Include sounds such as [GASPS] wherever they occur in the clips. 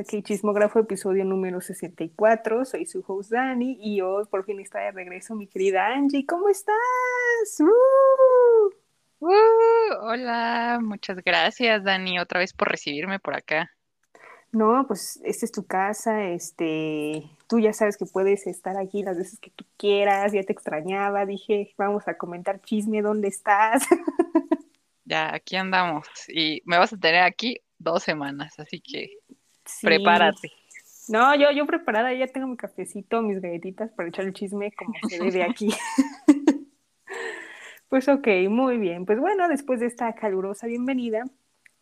a K Chismógrafo, episodio número 64. Soy su host Dani y hoy por fin está de regreso mi querida Angie. ¿Cómo estás? ¡Uh! ¡Uh! hola, muchas gracias Dani otra vez por recibirme por acá. No, pues esta es tu casa, este, tú ya sabes que puedes estar aquí las veces que tú quieras, ya te extrañaba, dije, vamos a comentar chisme, ¿dónde estás? [LAUGHS] Ya, aquí andamos y me vas a tener aquí dos semanas, así que prepárate. No, yo, yo preparada, ya tengo mi cafecito, mis galletitas para echar el chisme como se debe aquí. [LAUGHS] pues ok, muy bien. Pues bueno, después de esta calurosa bienvenida,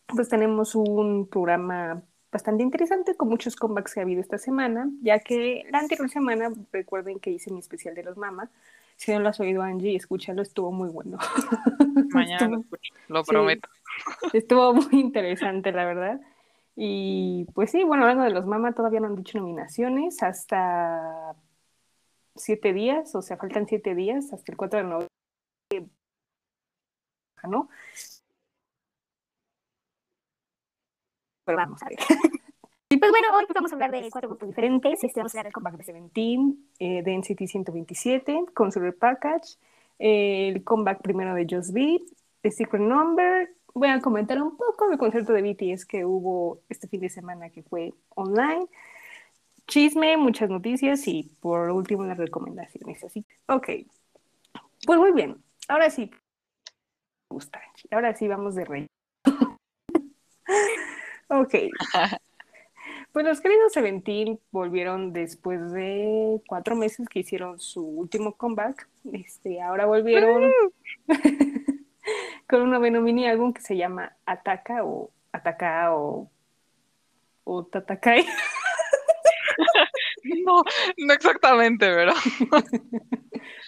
pues tenemos un programa bastante interesante con muchos comebacks que ha habido esta semana, ya que la anterior semana, recuerden que hice mi especial de los mamas, si no lo has oído Angie, escúchalo, estuvo muy bueno. [LAUGHS] Mañana lo, prometo. estuvo muy interesante, la verdad. Y pues sí, bueno, hablando de los Mama, todavía no han dicho nominaciones hasta siete días, o sea, faltan siete días hasta el 4 de noviembre. ¿No? Pero vamos a ver. Y pues bueno, hoy vamos a hablar de cuatro grupos diferentes. Este vamos a hablar del comeback de Seventeen, eh, de NCT 127, con su repackage, el comeback primero de Just Beat, The Secret Number. Voy a comentar un poco del concierto de BTS que hubo este fin de semana que fue online. Chisme, muchas noticias y por último las recomendaciones. Así, ok. Pues muy bien. Ahora sí. Gusta. Ahora sí vamos de rey. [LAUGHS] ok. [LAUGHS] Pues los queridos Seventeen volvieron después de cuatro meses que hicieron su último comeback. Este, ahora volvieron [LAUGHS] con un noveno mini álbum que se llama Ataca o Ataca o, o Tatakai. [LAUGHS] no, no exactamente, pero.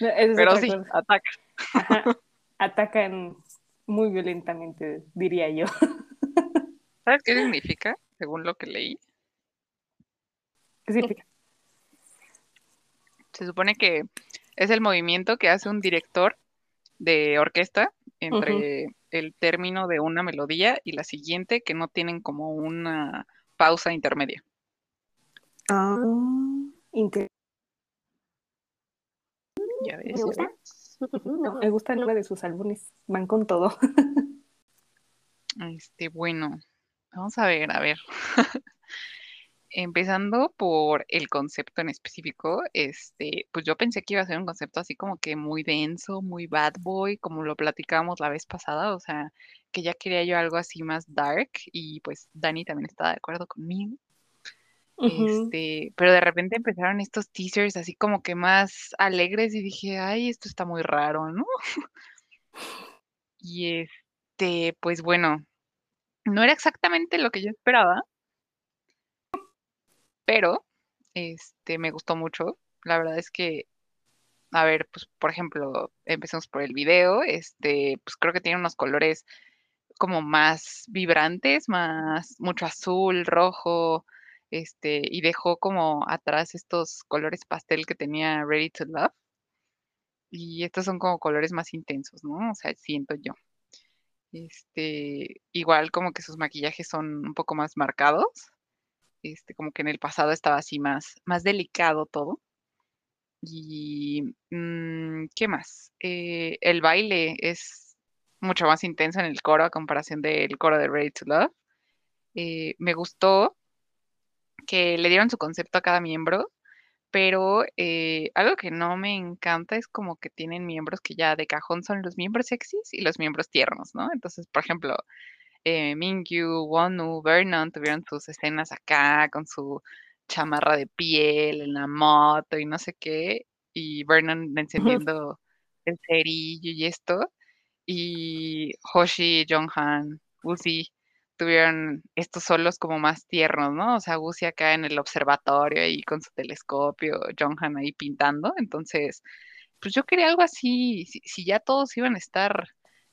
[LAUGHS] pero sí, ataca. Atacan muy violentamente, diría yo. [LAUGHS] ¿Sabes qué significa, según lo que leí? Se supone que es el movimiento que hace un director de orquesta entre el término de una melodía y la siguiente que no tienen como una pausa intermedia. Ah, Ya ves. Me gusta. me gusta el de sus álbumes. Van con todo. [LAUGHS] Este, bueno, vamos a ver, a ver. [LAUGHS] Empezando por el concepto en específico, este, pues yo pensé que iba a ser un concepto así como que muy denso, muy bad boy, como lo platicábamos la vez pasada, o sea, que ya quería yo algo así más dark y pues Dani también estaba de acuerdo conmigo. Este, pero de repente empezaron estos teasers así como que más alegres y dije, ay, esto está muy raro, ¿no? [LAUGHS] Y este, pues bueno, no era exactamente lo que yo esperaba, pero este me gustó mucho. La verdad es que, a ver, pues por ejemplo, empecemos por el video, este, pues creo que tiene unos colores como más vibrantes, más mucho azul, rojo, este, y dejó como atrás estos colores pastel que tenía Ready to Love. Y estos son como colores más intensos, ¿no? O sea, siento yo. Este, igual como que sus maquillajes son un poco más marcados este, como que en el pasado estaba así más, más delicado todo. Y, mm, ¿qué más? Eh, el baile es mucho más intenso en el coro a comparación del coro de Ready to Love. Eh, me gustó que le dieron su concepto a cada miembro, pero eh, algo que no me encanta es como que tienen miembros que ya de cajón son los miembros sexys y los miembros tiernos, ¿no? Entonces, por ejemplo, eh, Mingyu, Wonu, Vernon tuvieron sus escenas acá con su chamarra de piel en la moto y no sé qué, y Vernon encendiendo el cerillo y esto, y Hoshi, Jonghan, Uzi tuvieron estos solos como más tiernos, ¿no? O sea, Uzi acá en el observatorio ahí con su telescopio, Jonghan ahí pintando, entonces, pues yo quería algo así, si ya todos iban a estar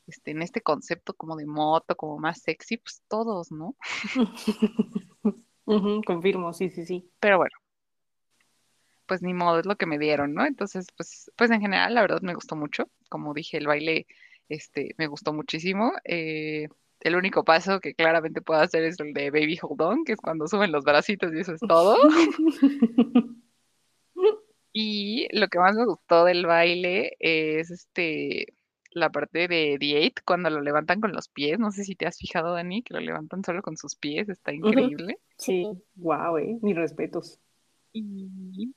este, en este concepto como de moto, como más sexy, pues todos, ¿no? [LAUGHS] confirmo, sí, sí, sí. Pero bueno, pues ni modo, es lo que me dieron, ¿no? Entonces, pues, pues en general, la verdad me gustó mucho. Como dije, el baile, este, me gustó muchísimo. Eh, el único paso que claramente puedo hacer es el de Baby Hold On, que es cuando suben los bracitos y eso es todo. [LAUGHS] y lo que más me gustó del baile es este la parte de The Eight, cuando lo levantan con los pies. No sé si te has fijado, Dani, que lo levantan solo con sus pies. Está increíble. Sí, wow, eh. Mis respetos. Y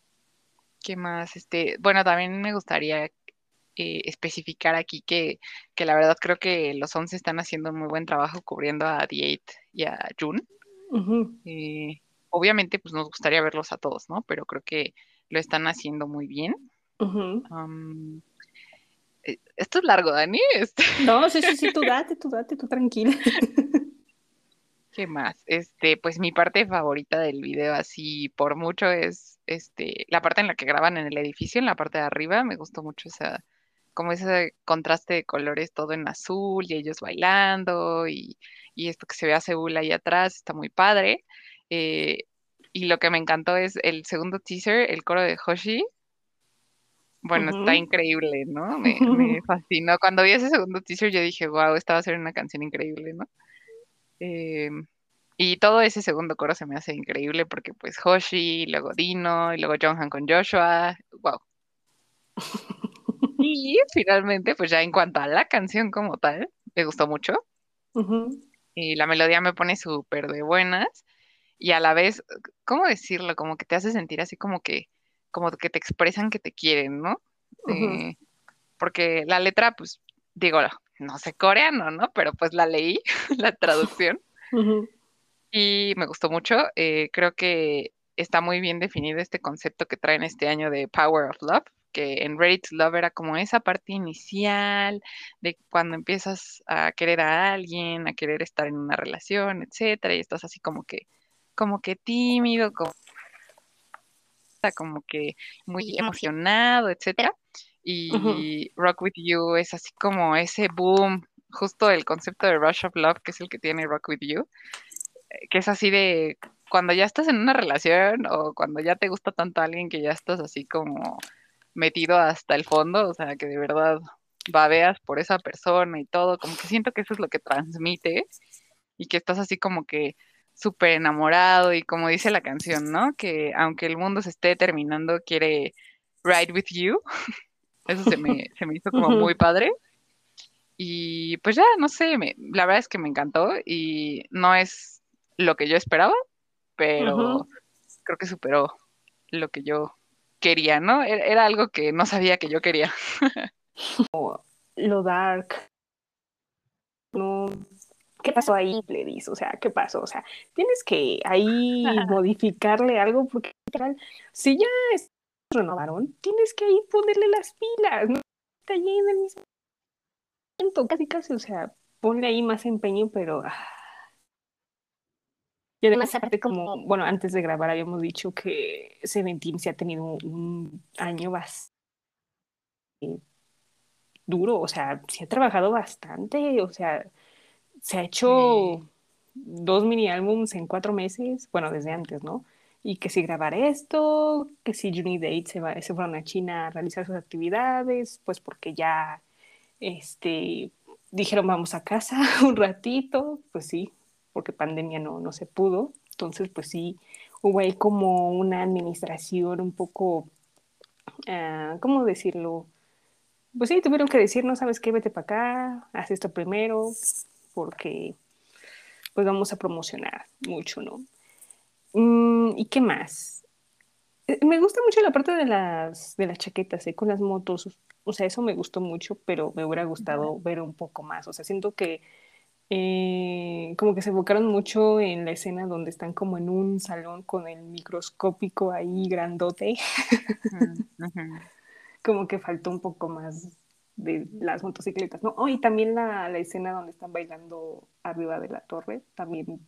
qué más, este, bueno, también me gustaría eh, especificar aquí que, que, la verdad creo que los 11 están haciendo un muy buen trabajo cubriendo a The Eight y a June. Eh, obviamente, pues nos gustaría verlos a todos, ¿no? Pero creo que lo están haciendo muy bien. Esto es largo, Dani. [LAUGHS] Este... No, sí, sí, sí, tú date, tú date, tú tranquila. [LAUGHS] ¿Qué más? Este, pues mi parte favorita del video, así por mucho, es este, la parte en la que graban en el edificio, en la parte de arriba. Me gustó mucho esa, como ese contraste de colores, todo en azul, y ellos bailando, y, y esto que se ve a Seúl ahí atrás, está muy padre. Eh, y lo que me encantó es el segundo teaser, el coro de Hoshi, bueno, está increíble, ¿no? [LAUGHS] Me, me, fascinó. Cuando vi ese segundo teaser, yo dije, wow, esta va a ser una canción increíble, ¿no? Em, y todo ese segundo coro se me hace increíble porque, pues, Hoshi, luego Dino, y luego Jonghan con Joshua, wow. y finalmente, pues, ya en cuanto a la canción como tal, me gustó mucho. Y la melodía me pone súper de buenas. Y a la vez, ¿cómo decirlo? Como que te hace sentir así como que como que te expresan que te quieren, ¿no? Eh, porque la letra, pues, digo, no sé coreano, ¿no? Pero pues la leí, [LAUGHS] la traducción. Y me gustó mucho. Eh, creo que está muy bien definido este concepto que traen este año de Power of Love, que en Ready to Love era como esa parte inicial de cuando empiezas a querer a alguien, a querer estar en una relación, etcétera, y estás así como que, como que tímido, como como que muy emocionado, etcétera. Y Rock With You es así como ese boom, justo el concepto de Rush of Love, que es el que tiene Rock With You, eh, que es así de cuando ya estás en una relación o cuando ya te gusta tanto a alguien que ya estás así como metido hasta el fondo, o sea, que de verdad babeas por esa persona y todo, como que siento que eso es lo que transmite y que estás así como que súper enamorado y como dice la canción, ¿no? Que aunque el mundo se esté terminando, quiere ride with you. [LAUGHS] Eso se me, se me hizo como muy padre. Y pues ya, no sé, me, la verdad es que me encantó y no es lo que yo esperaba, pero creo que superó lo que yo quería, ¿no? Era, era algo que no sabía que yo quería. [LAUGHS] lo dark. No, ¿qué pasó ahí, Pledis? O sea, ¿qué pasó? O sea, tienes que ahí modificarle algo porque si ya renovaron, tienes que ahí ponerle las pilas, no está ahí en el mismo momento, casi casi, o sea, ponle ahí más empeño, pero ah. y además aparte como, bueno, antes de grabar habíamos dicho que Seventeen se ha tenido un año bastante duro, o sea, se ha trabajado bastante, o sea, se ha hecho dos mini álbums en cuatro meses, bueno, desde antes, ¿no? Y que si grabar esto, que si Juni Date se, va, se fueron a China a realizar sus actividades, pues porque ya este, dijeron vamos a casa [LAUGHS] un ratito, pues sí, porque pandemia no, no se pudo. Entonces, pues sí, hubo ahí como una administración un poco, uh, ¿cómo decirlo? Pues sí, tuvieron que decir, no sabes qué, vete para acá, haz esto primero, porque pues vamos a promocionar mucho, ¿no? Mm, ¿Y qué más? Eh, me gusta mucho la parte de las, de las chaquetas, ¿eh? con las motos, o sea, eso me gustó mucho, pero me hubiera gustado ver un poco más, o sea, siento que eh, como que se enfocaron mucho en la escena donde están como en un salón con el microscópico ahí grandote. [LAUGHS] como que faltó un poco más de las motocicletas, ¿no? Oh, y también la, la, escena donde están bailando arriba de la torre, también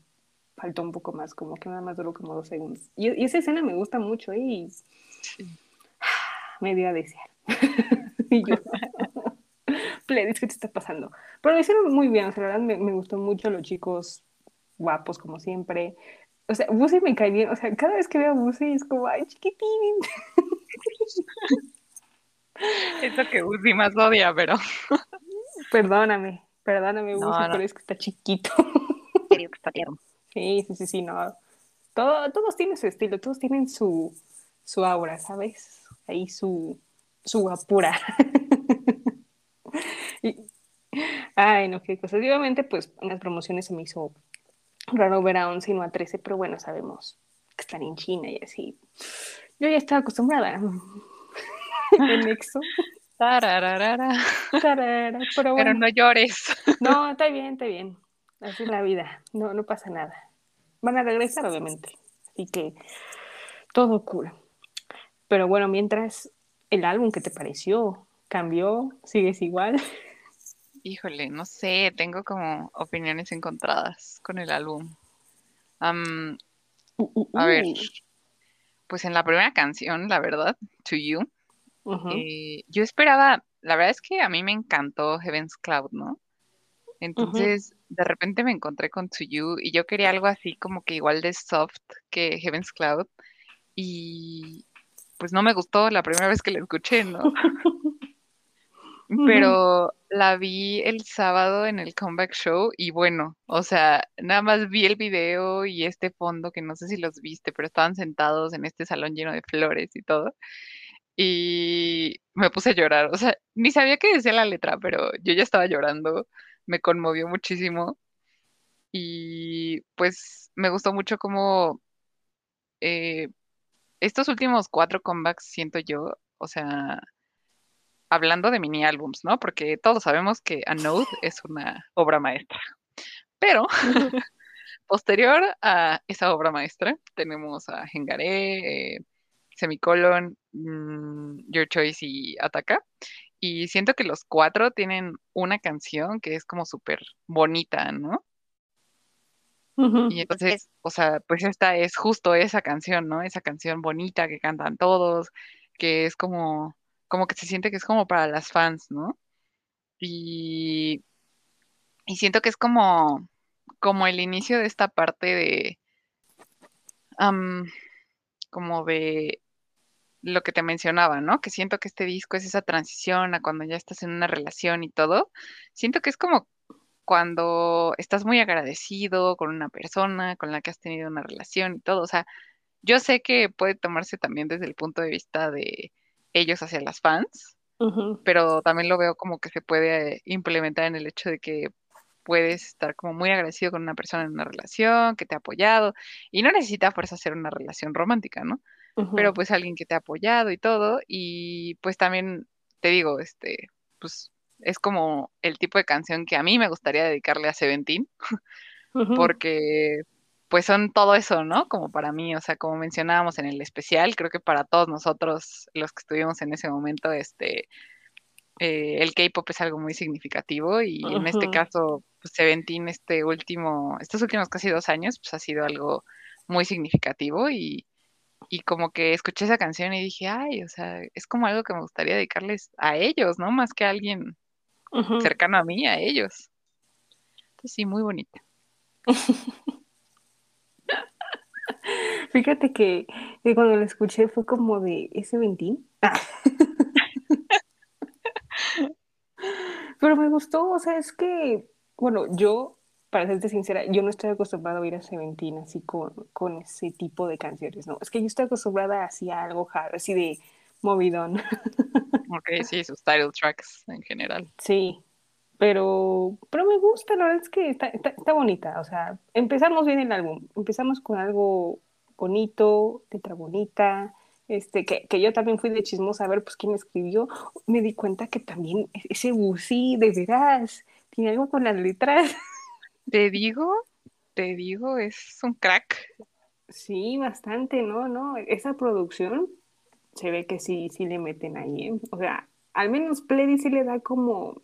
faltó un poco más, como que nada más duró como dos segundos. Y, esa escena me gusta mucho y [SIGHS] me dio a desear. [LAUGHS] y yo, [LAUGHS] Pledis, ¿qué te está pasando? Pero lo hicieron muy bien, o sea, la verdad me, me gustó mucho los chicos guapos como siempre. O sea, Busi me cae bien, o sea, cada vez que veo a Busi es como, ay, chiquitín. [LAUGHS] Eso que Uzi más odia, pero. [LAUGHS] Perdóname. Perdóname, No, no. pero es que está chiquito. Que está tierno. [LAUGHS] Sí, sí, sí, sí, no. Todo, todos tienen su estilo, todos tienen su, su aura, ¿sabes? Ahí su, su guapura. [LAUGHS] Y- Ay, no, qué cosas. Y obviamente, pues en las promociones se me hizo raro ver a 11 y no a 13, pero bueno, sabemos que están en China y así. Yo ya estaba acostumbrada [LAUGHS] en EXO. Tarararara. Tarara, Pero Pero bueno, no llores. no, está bien, está bien. Así es la vida, no, no pasa nada. Van a regresar, obviamente. Así que todo cool. Pero bueno, mientras el álbum, ¿qué te pareció? ¿Cambió? ¿Sigues igual? Híjole, no sé, tengo como opiniones encontradas con el álbum. Uh, uh, a ver, uh. pues en la primera canción, la verdad, To You, Eh, yo esperaba, la verdad es que a mí me encantó Heaven's Cloud, ¿no? Entonces, de repente me encontré con To You y yo quería algo así como que igual de soft que Heaven's Cloud y pues no me gustó la primera vez que la escuché, ¿no? [LAUGHS] Pero la vi el sábado en el comeback show y bueno, o sea, nada más vi el video y este fondo que no sé si los viste, pero estaban sentados en este salón lleno de flores y todo. Y me puse a llorar, o sea, ni sabía qué decía la letra, pero yo ya estaba llorando, me conmovió muchísimo y pues me gustó mucho como eh, estos últimos cuatro comebacks siento yo, o sea, hablando de mini álbums, ¿no? Porque todos sabemos que A Node es una obra maestra. Pero [LAUGHS] posterior a esa obra maestra tenemos a Hengare, eh, Semicolon, mm, Your Choice y Ataka. Y siento que los cuatro tienen una canción que es como súper bonita, ¿no? Y entonces, o sea, pues esta es justo esa canción, ¿no? Esa canción bonita que cantan todos, que es como, como que se siente que es como para las fans, ¿no? Y, y siento que es como, como el inicio de esta parte de, como de lo que te mencionaba, ¿no? Que siento que este disco es esa transición a cuando ya estás en una relación y todo. Siento que es como cuando estás muy agradecido con una persona con la que has tenido una relación y todo. O sea, yo sé que puede tomarse también desde el punto de vista de ellos hacia las fans, pero también lo veo como que se puede implementar en el hecho de que puedes estar como muy agradecido con una persona en una relación, que te ha apoyado, y no necesita fuerza ser una relación romántica, ¿no? Pero pues alguien que te ha apoyado y todo, y pues también te digo, este, pues es como el tipo de canción que a mí me gustaría dedicarle a Seventeen, Ujú. porque pues son todo eso, ¿no? Como para mí, o sea, como mencionábamos en el especial, creo que para todos nosotros, los que estuvimos en ese momento, este, eh, el K-pop es algo muy significativo y en este caso, pues Seventeen, este último, estos últimos casi dos años, pues ha sido algo muy significativo y, y como que escuché esa canción y dije, ay, o sea, es como algo que me gustaría dedicarles a ellos, ¿no? Más que a alguien cercano a mí, a ellos. Entonces sí, muy bonita. [LAUGHS] Fíjate que, que cuando lo escuché fue como de ese ventín. [LAUGHS] Pero me gustó, o sea, es que, bueno, yo, para serte sincera, yo no estoy acostumbrada a oír a Seventeen así con, con ese tipo de canciones, ¿no? Es que yo estoy acostumbrada así a algo hard, así de movidón. [LAUGHS] Ok, sí, sus title tracks en general. Sí, pero, pero me gusta, la verdad es que está, está, está bonita, o sea, empezamos bien el álbum, empezamos con algo bonito, letra bonita, este, que, que yo también fui de chismosa a ver pues quién escribió, me di cuenta que también ese Busi, de veras, tiene algo con las letras. [LAUGHS] Te digo, te digo, es un crack. Sí, bastante, ¿no? ¿No? Esa producción se ve que sí, sí le meten ahí, ¿eh? O sea, al menos Pledy sí le da como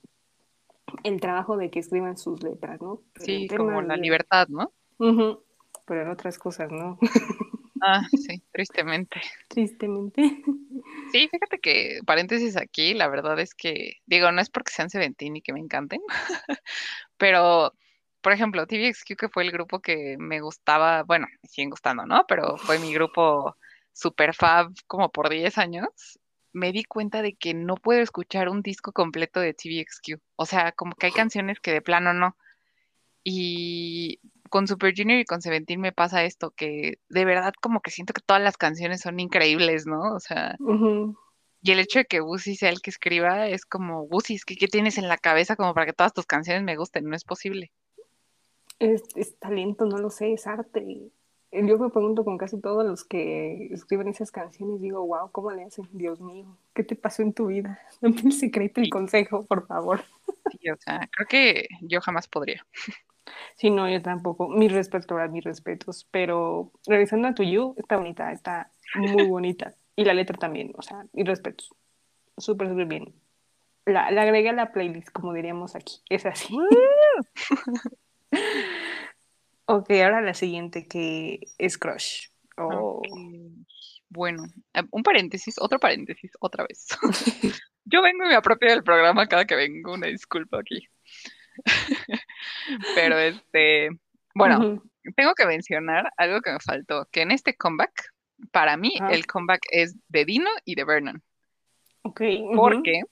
el trabajo de que escriban sus letras, ¿no? Pero Sí, como la de- libertad, ¿no? Pero en otras cosas, ¿no? [LAUGHS] Ah, sí, tristemente. Tristemente. Sí, fíjate que, paréntesis aquí, la verdad es que, digo, no es porque sean Seventeen y que me encanten, [LAUGHS] pero, por ejemplo, TVXQ, que fue el grupo que me gustaba, bueno, me siguen gustando, ¿no? Pero fue mi grupo super fab como por 10 años. me di cuenta de que no puedo escuchar un disco completo de TVXQ. O sea, como que hay canciones que de plano no. Y con Super Junior y con Seventeen me pasa esto, que de verdad como que siento que todas las canciones son increíbles, ¿no? O sea, y el hecho de que Wusi sea el que escriba es como, es que ¿qué tienes en la cabeza como para que todas tus canciones me gusten? No es posible. Es, es talento, no lo sé, es arte. Yo me pregunto con casi todos los que escriben esas canciones, digo, wow, ¿cómo le hacen? Dios mío, ¿qué te pasó en tu vida? [LAUGHS] Dame el secreto, el consejo, por favor. Sí, o sea, creo que yo jamás podría. Sí, no, yo tampoco. Mi respeto, mis respetos. Pero regresando a tu You, está bonita, está muy bonita. Y la letra también, o sea, mis respetos. Súper, súper bien. La, la agregué a la playlist, como diríamos aquí. Es así. [LAUGHS] [LAUGHS] ok, ahora la siguiente que es Crush. Oh. Bueno, eh, un paréntesis, otro paréntesis, otra vez. [LAUGHS] Yo vengo y me apropio del programa cada que vengo, una disculpa aquí. [LAUGHS] Pero este, bueno, tengo que mencionar algo que me faltó, que en este comeback, para mí ah. el comeback es de Dino y de Vernon. Ok. Porque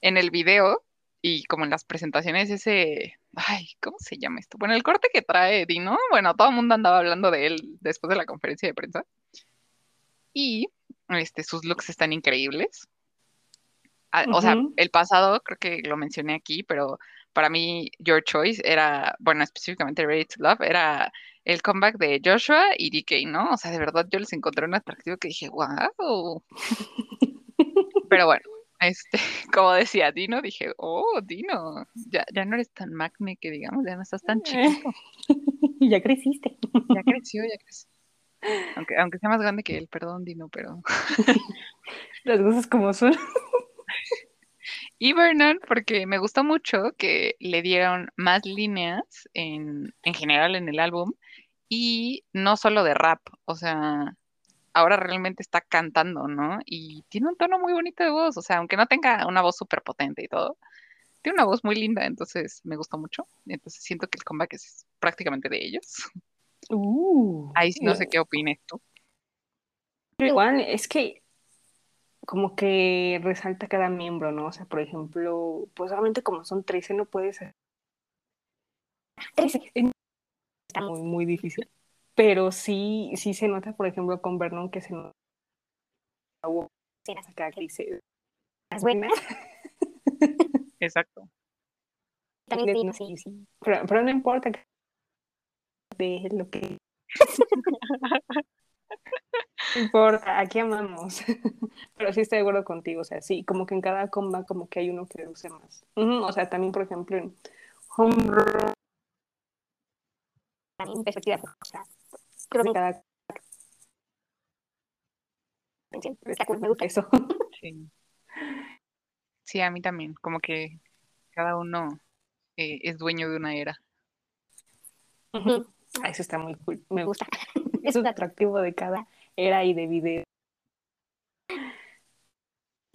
en el video y como en las presentaciones ese, ay, ¿cómo se llama esto? Bueno, el corte que trae Dino, bueno, todo el mundo andaba hablando de él después de la conferencia de prensa. Y este, sus looks están increíbles. Ah, o sea, el pasado creo que lo mencioné aquí, pero para mí Your Choice era, bueno, específicamente Ready to Love, era el comeback de Joshua y DK, ¿no? O sea, de verdad yo les encontré un atractivo que dije, wow. [LAUGHS] Pero bueno, este, [LAUGHS] como decía Dino, dije, oh, Dino, ya, ya no eres tan magme que digamos, ya no estás tan chiquito. [LAUGHS] ya creciste. Ya creció, ya creció. Aunque, aunque sea más grande que él, perdón, Dino, pero. [LAUGHS] Las cosas como son. Y Vernon, porque me gustó mucho que le dieron más líneas en, en general en el álbum y no solo de rap, o sea, ahora realmente está cantando, ¿no? Y tiene un tono muy bonito de voz, o sea, aunque no tenga una voz súper potente y todo, tiene una voz muy linda, entonces me gustó mucho. Entonces siento que el comeback es prácticamente de ellos. Uh, Ahí no sé qué opines tú. Igual, es que como que resalta cada miembro, ¿no? O sea, por ejemplo, pues solamente como son 13 no puede ser. 13. Está muy, muy difícil. Pero sí, sí se nota, por ejemplo, con Vernon que se nota acá que dice es buena. [LAUGHS] Exacto. También sí, sí. Pero, pero no importa de lo que [LAUGHS] no importa, aquí amamos. [LAUGHS] Pero sí estoy de acuerdo contigo, o sea, sí, como que en cada comba como que hay uno que luce más. o sea, también, por ejemplo, en Home Run, perspectiva, que cada... Me gusta eso. [LAUGHS] Sí. sí, a mí también, como que cada uno eh, es dueño de una era. Eso está muy cool, me gusta. [LAUGHS] Es un atractivo de cada era y de video.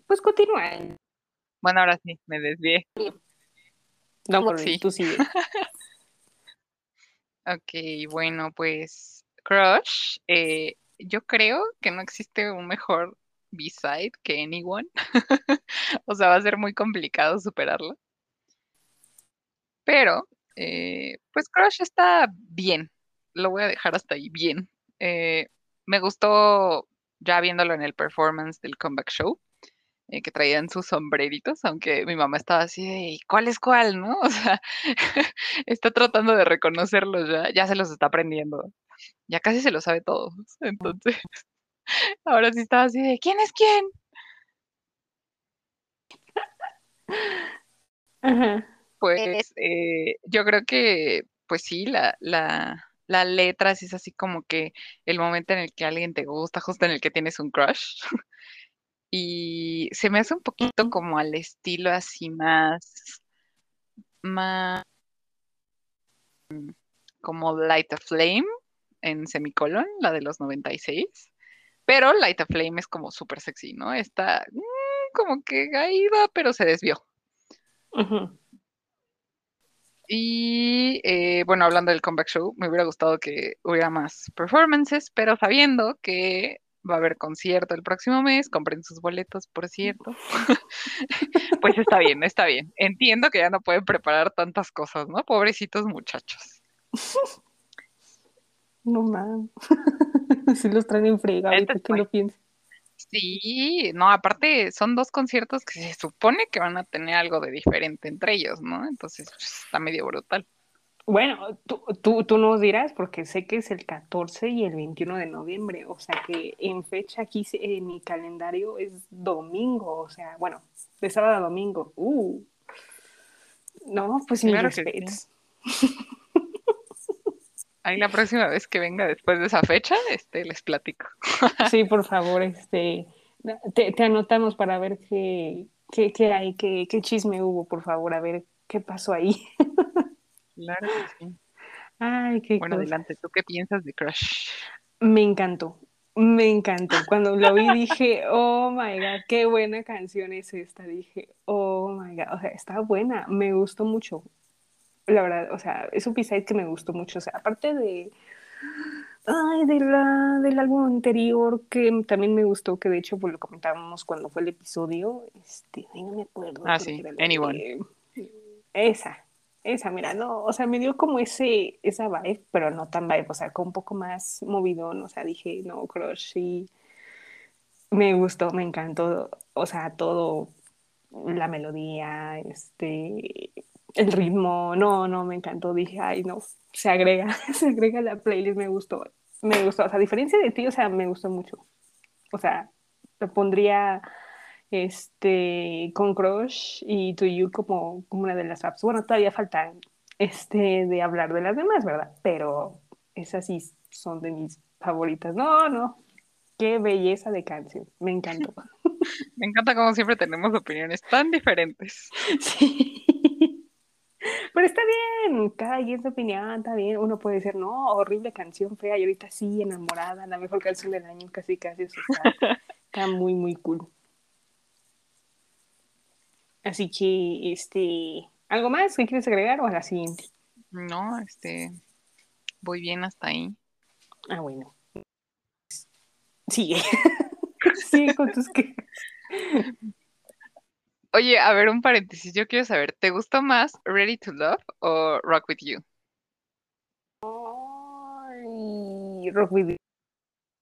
Pues continúa. Bueno, ahora sí, me desvié. No, por sí. tú sigue. [LAUGHS] ok, bueno, pues Crush, eh, yo creo que no existe un mejor B-side que Anyone. [LAUGHS] o sea, va a ser muy complicado superarlo. Pero, eh, pues Crush está bien. Lo voy a dejar hasta ahí, bien. Eh, me gustó ya viéndolo en el performance del comeback show, que traían sus sombreritos, aunque mi mamá estaba así de, ¿cuál es cuál, no? [LAUGHS] O sea, [LAUGHS] está tratando de reconocerlos ya, ya se los está aprendiendo, ya casi se lo sabe todos, [LAUGHS] entonces, [LAUGHS] ahora sí estaba así de, ¿quién es quién? [LAUGHS] Pues eh, yo creo que, pues sí, la, la, la letra es así como que el momento en el que alguien te gusta, justo en el que tienes un crush. y se me hace un poquito como al estilo así más, más como Light of Flame en semicolon, la de los 96. Pero Light of Flame es como súper sexy, ¿no? Está mm, como que va, pero se desvió. Y eh, bueno, hablando del comeback show, me hubiera gustado que hubiera más performances, pero sabiendo que va a haber concierto el próximo mes, compren sus boletos, por cierto. [LAUGHS] pues está bien, está bien. Entiendo que ya no pueden preparar tantas cosas, ¿no? Pobrecitos muchachos. [LAUGHS] No mames. [LAUGHS] si los traen en frega, que lo piensen. Sí, no, aparte son dos conciertos que se supone que van a tener algo de diferente entre ellos, ¿no? Entonces pues, está medio brutal. Bueno, tú, tú, tú, nos dirás, porque sé que es el 14 y el 21 de noviembre, o sea que en fecha aquí en mi calendario es domingo, o sea, bueno, de sábado a domingo. Uh. No, pues claro [LAUGHS] Ahí la próxima vez que venga después de esa fecha, este, les platico. [LAUGHS] sí, por favor, este, te, te anotamos para ver qué, qué, qué hay, qué, qué chisme hubo, por favor, a ver qué pasó ahí. claro que sí. Ay, qué Bueno, adelante, ¿tú qué piensas de Crush? Me encantó, me encantó. Cuando lo vi dije, oh my god, qué buena canción es esta. Dije, oh my god, o sea, está buena, me gustó mucho la verdad, o sea, es un b que me gustó mucho, o sea, aparte de, ay, de la, del álbum anterior que también me gustó, que de hecho pues lo comentábamos cuando fue el episodio, este, ay, no me acuerdo. Ah, sí, Anyone. esa, esa, mira, no, o sea, me dio como ese, esa vibe, pero no tan vibe, o sea, con un poco más movidón, o sea, dije, no, Crush, sí, me gustó, me encantó, o sea, todo, la melodía, este, el ritmo, no, no, me encantó, dije, ay, no, se agrega, [LAUGHS] se agrega la playlist, me gustó, me gustó, o sea, a diferencia de ti, o sea, me gustó mucho, o sea, te pondría este con Crush y To You como, como una de las apps, bueno, todavía falta este de hablar de las demás, ¿verdad? Pero esas sí son de mis favoritas, no, no, qué belleza de canción, me encantó. [LAUGHS] Me encanta como siempre tenemos opiniones tan diferentes. [LAUGHS] Sí. Pero está bien, cada quien su opinión, está bien. Uno puede decir, no, horrible canción fea, y ahorita sí, enamorada, la mejor canción del año, casi, casi. Eso está, [LAUGHS] está muy, muy cool. Así que, este, ¿algo más que quieres agregar o a la siguiente? No, este, voy bien hasta ahí. Ah, bueno. Sigue. [LAUGHS] Sigue con tus quejas. [LAUGHS] Oye, a ver, un paréntesis, yo quiero saber, ¿te gustó más Ready to Love o Rock With You? rock With You.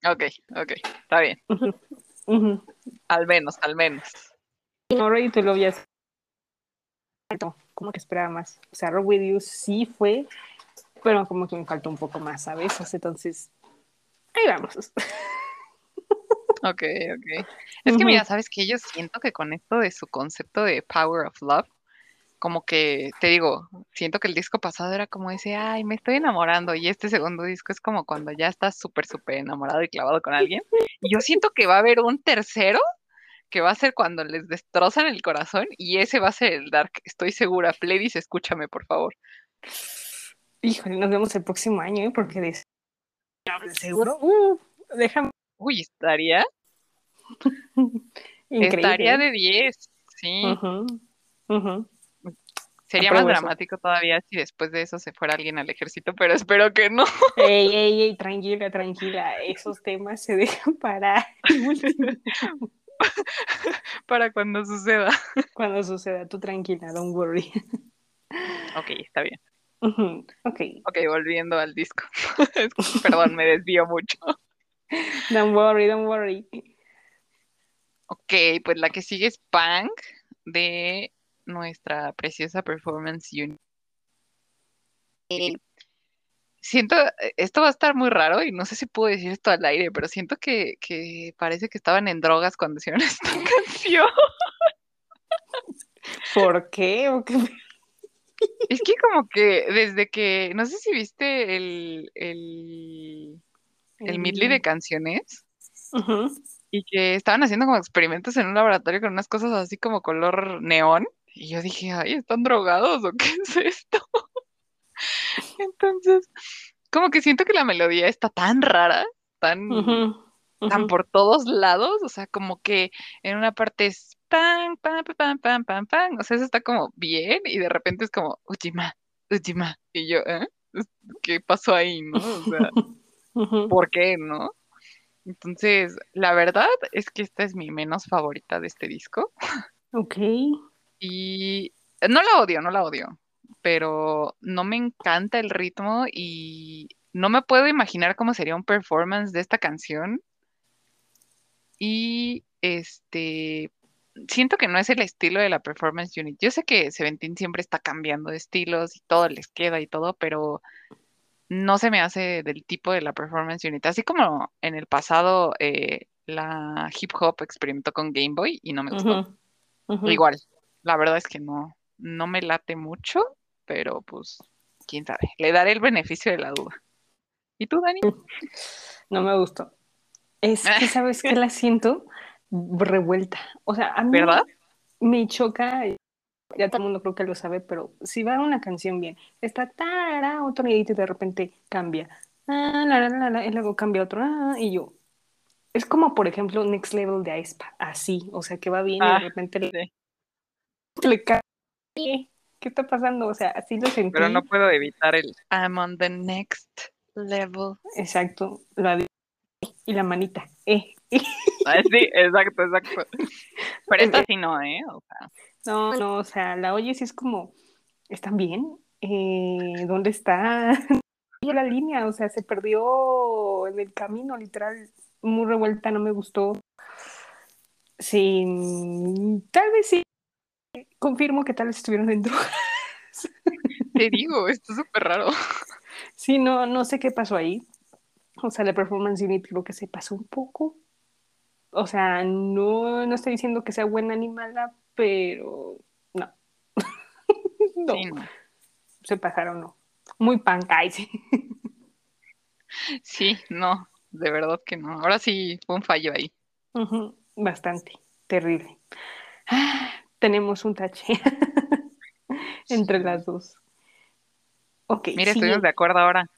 Ok, ok, está bien. [LAUGHS] Al menos, al menos. No, Ready to Love ya es... como que esperaba más. O sea, Rock With You sí fue, pero como que me faltó un poco más, ¿sabes? Entonces, ahí vamos. [LAUGHS] Ok, ok. Es que mira, sabes que yo siento que con esto de su concepto de Power of Love, como que, te digo, siento que el disco pasado era como ese, ay, me estoy enamorando, y este segundo disco es como cuando ya estás súper, súper enamorado y clavado con alguien. Y yo siento que va a haber un tercero que va a ser cuando les destrozan el corazón, y ese va a ser el Dark, estoy segura. Pledis, escúchame, por favor. Híjole, nos vemos el próximo año, ¿eh? Porque de seguro, uh, déjame. Uy, estaría [LAUGHS] Estaría de 10, sí. Sería más dramático todavía si después de eso se fuera alguien al ejército, pero espero que no. [LAUGHS] Ey, ey, ey, tranquila, tranquila. Esos temas se dejan [LAUGHS] para para cuando suceda. Cuando suceda, tú tranquila, don't worry. Ok, está bien. Ok. Ok, volviendo al disco. Perdón, me desvío mucho. Don't worry, don't worry. Ok, pues la que sigue es Punk de nuestra preciosa performance unit. Eh, siento, eh, esto va a estar muy raro y no sé si puedo decir esto al aire, pero siento que, que parece que estaban en drogas cuando hicieron [LAUGHS] esta canción. ¿Por qué? Es que como que desde que, no sé si viste el, el, el medley de canciones y que estaban haciendo como experimentos en un laboratorio con unas cosas así como color neón. Y yo dije, ay, ¿están drogados o qué es esto? [LAUGHS] Entonces, como que siento que la melodía está tan rara, tan, tan por todos lados, o sea, como que en una parte es pam, pam, pam, pam, pam, pam, o sea, eso está como bien y de repente es como, Ujima, Ujima, y yo, ¿eh? ¿Qué pasó ahí, no? O sea, [LAUGHS] ¿por qué, no? Entonces, la verdad es que esta es mi menos favorita de este disco. Ok. Y no la odio, no la odio, pero no me encanta el ritmo y no me puedo imaginar cómo sería un performance de esta canción. Y este, siento que no es el estilo de la performance unit. Yo sé que Seventeen siempre está cambiando de estilos y todo les queda y todo, pero no se me hace del tipo de la performance unit. Así como en el pasado eh, la hip hop experimentó con Game Boy y no me gustó. Igual, la verdad es que no, no me late mucho, pero pues, quién sabe. Le daré el beneficio de la duda. ¿Y tú, Dani? No me gustó. Es que, ¿sabes qué la [LAUGHS] siento? Revuelta. O sea, a mí ¿Verdad? me choca, ya todo el mundo creo que lo sabe, pero si va una canción bien, está tarara, otro nidito y de repente cambia. Ah, la, la, la, la, y luego cambia otro. ah, y yo. Es como, por ejemplo, Next Level de aespa, así. O sea, que va bien y Ah, de repente le, sí. le cae. ¿Qué está pasando? O sea, así lo sentí. Pero no puedo evitar el I'm on the next level. Exacto. La de- y la manita. Eh. Ah, sí, exacto, exacto. [LAUGHS] Pero esta sí no, ¿eh? O sea, No, no, o sea, la oyes y es como, ¿están bien? Eh, ¿Dónde está [LAUGHS] la línea? O sea, se perdió en el camino, literal, muy revuelta, no me gustó. Sí, tal vez sí. Confirmo que tal vez estuvieron en [LAUGHS] drogas. te digo, esto es súper raro. Sí, no, no sé qué pasó ahí. O sea, la performance unit creo que se pasó un poco. O sea, no, no estoy diciendo que sea buena ni mala, pero no. [LAUGHS] no. Sí, no. se pasaron, no. Muy pancay, sí. [LAUGHS] Sí, no, de verdad que no. Ahora sí fue un fallo ahí. Bastante, terrible. Ah, [SIGHS] tenemos un tache [LAUGHS] entre las dos. Ok, Mira, sí, estuvimos de acuerdo ahora.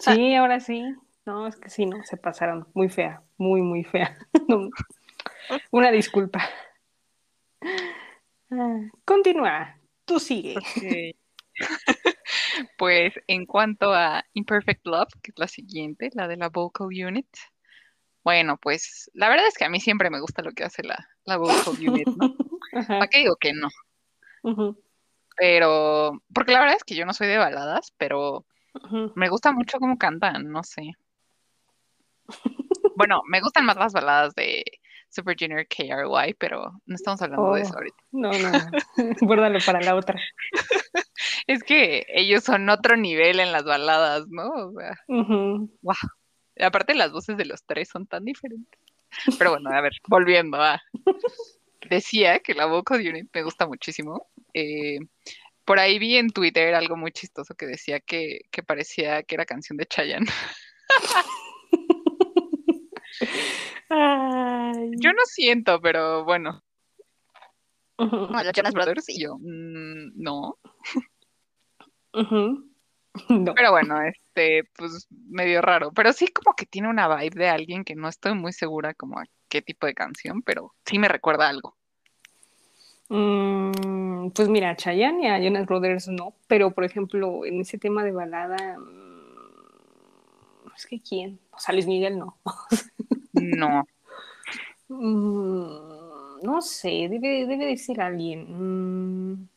sí, ahora sí. No, es que sí, no, se pasaron. Muy fea, muy, muy fea. Una disculpa. Ah, Continúa, tú sigue. [LAUGHS] Pues en cuanto a Imperfect Love, que es la siguiente, la de la vocal unit. Bueno, pues la verdad es que a mí siempre me gusta lo que hace la, la vocal unit, ¿no? [LAUGHS] ¿Para qué digo que no? Pero, porque la verdad es que yo no soy de baladas, pero me gusta mucho cómo cantan, no sé. Bueno, me gustan más las baladas de Super Junior KRY, pero no estamos hablando de eso Oh, ahorita. no, no. [LAUGHS] [LAUGHS] Guárdalo para la otra. [LAUGHS] Es que ellos son otro nivel en las baladas, ¿no? O sea, wow. Aparte las voces de los tres son tan diferentes. Pero bueno, a ver, volviendo a... Decía que la vocal unit me gusta muchísimo. Eh, por ahí vi en Twitter algo muy chistoso que decía que, que parecía que era canción de Chayanne. Ay. Yo no siento, pero bueno. Como los Jonas Brothers y yo, mm. [LAUGHS] No. Pero bueno, este, pues medio raro. Pero sí como que tiene una vibe de alguien que no estoy muy segura como a qué tipo de canción, pero sí me recuerda algo. Mm, pues mira, a Chayanne y a Jonas Brothers no, pero por ejemplo, en ese tema de balada, mm, es que quién, o sea, Luis Miguel no. [LAUGHS] No. Mm, no sé, debe, debe de ser alguien. Mm,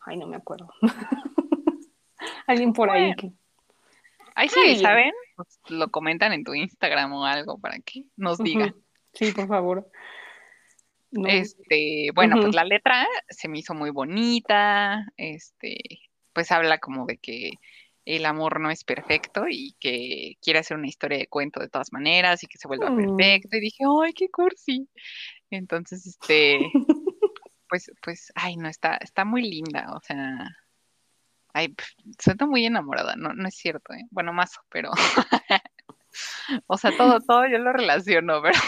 ay, no me acuerdo. [LAUGHS] alguien por ahí que. Ahí sí, Alguien. ¿saben? Pues lo comentan en tu Instagram o algo para que nos digan. Sí, por favor. No. Este, bueno, pues la letra se me hizo muy bonita, este, pues habla como de que el amor no es perfecto y que quiere hacer una historia de cuento de todas maneras y que se vuelva Mm. perfecto. Y dije, ¡ay, qué cursi! Entonces, este, [LAUGHS] pues, pues, ay, no, está, está muy linda, o sea, ay, pf, siento muy enamorada, no, no es cierto, ¿eh? Bueno, más, pero, [LAUGHS] o sea, todo, todo yo lo relaciono, [LAUGHS] pero,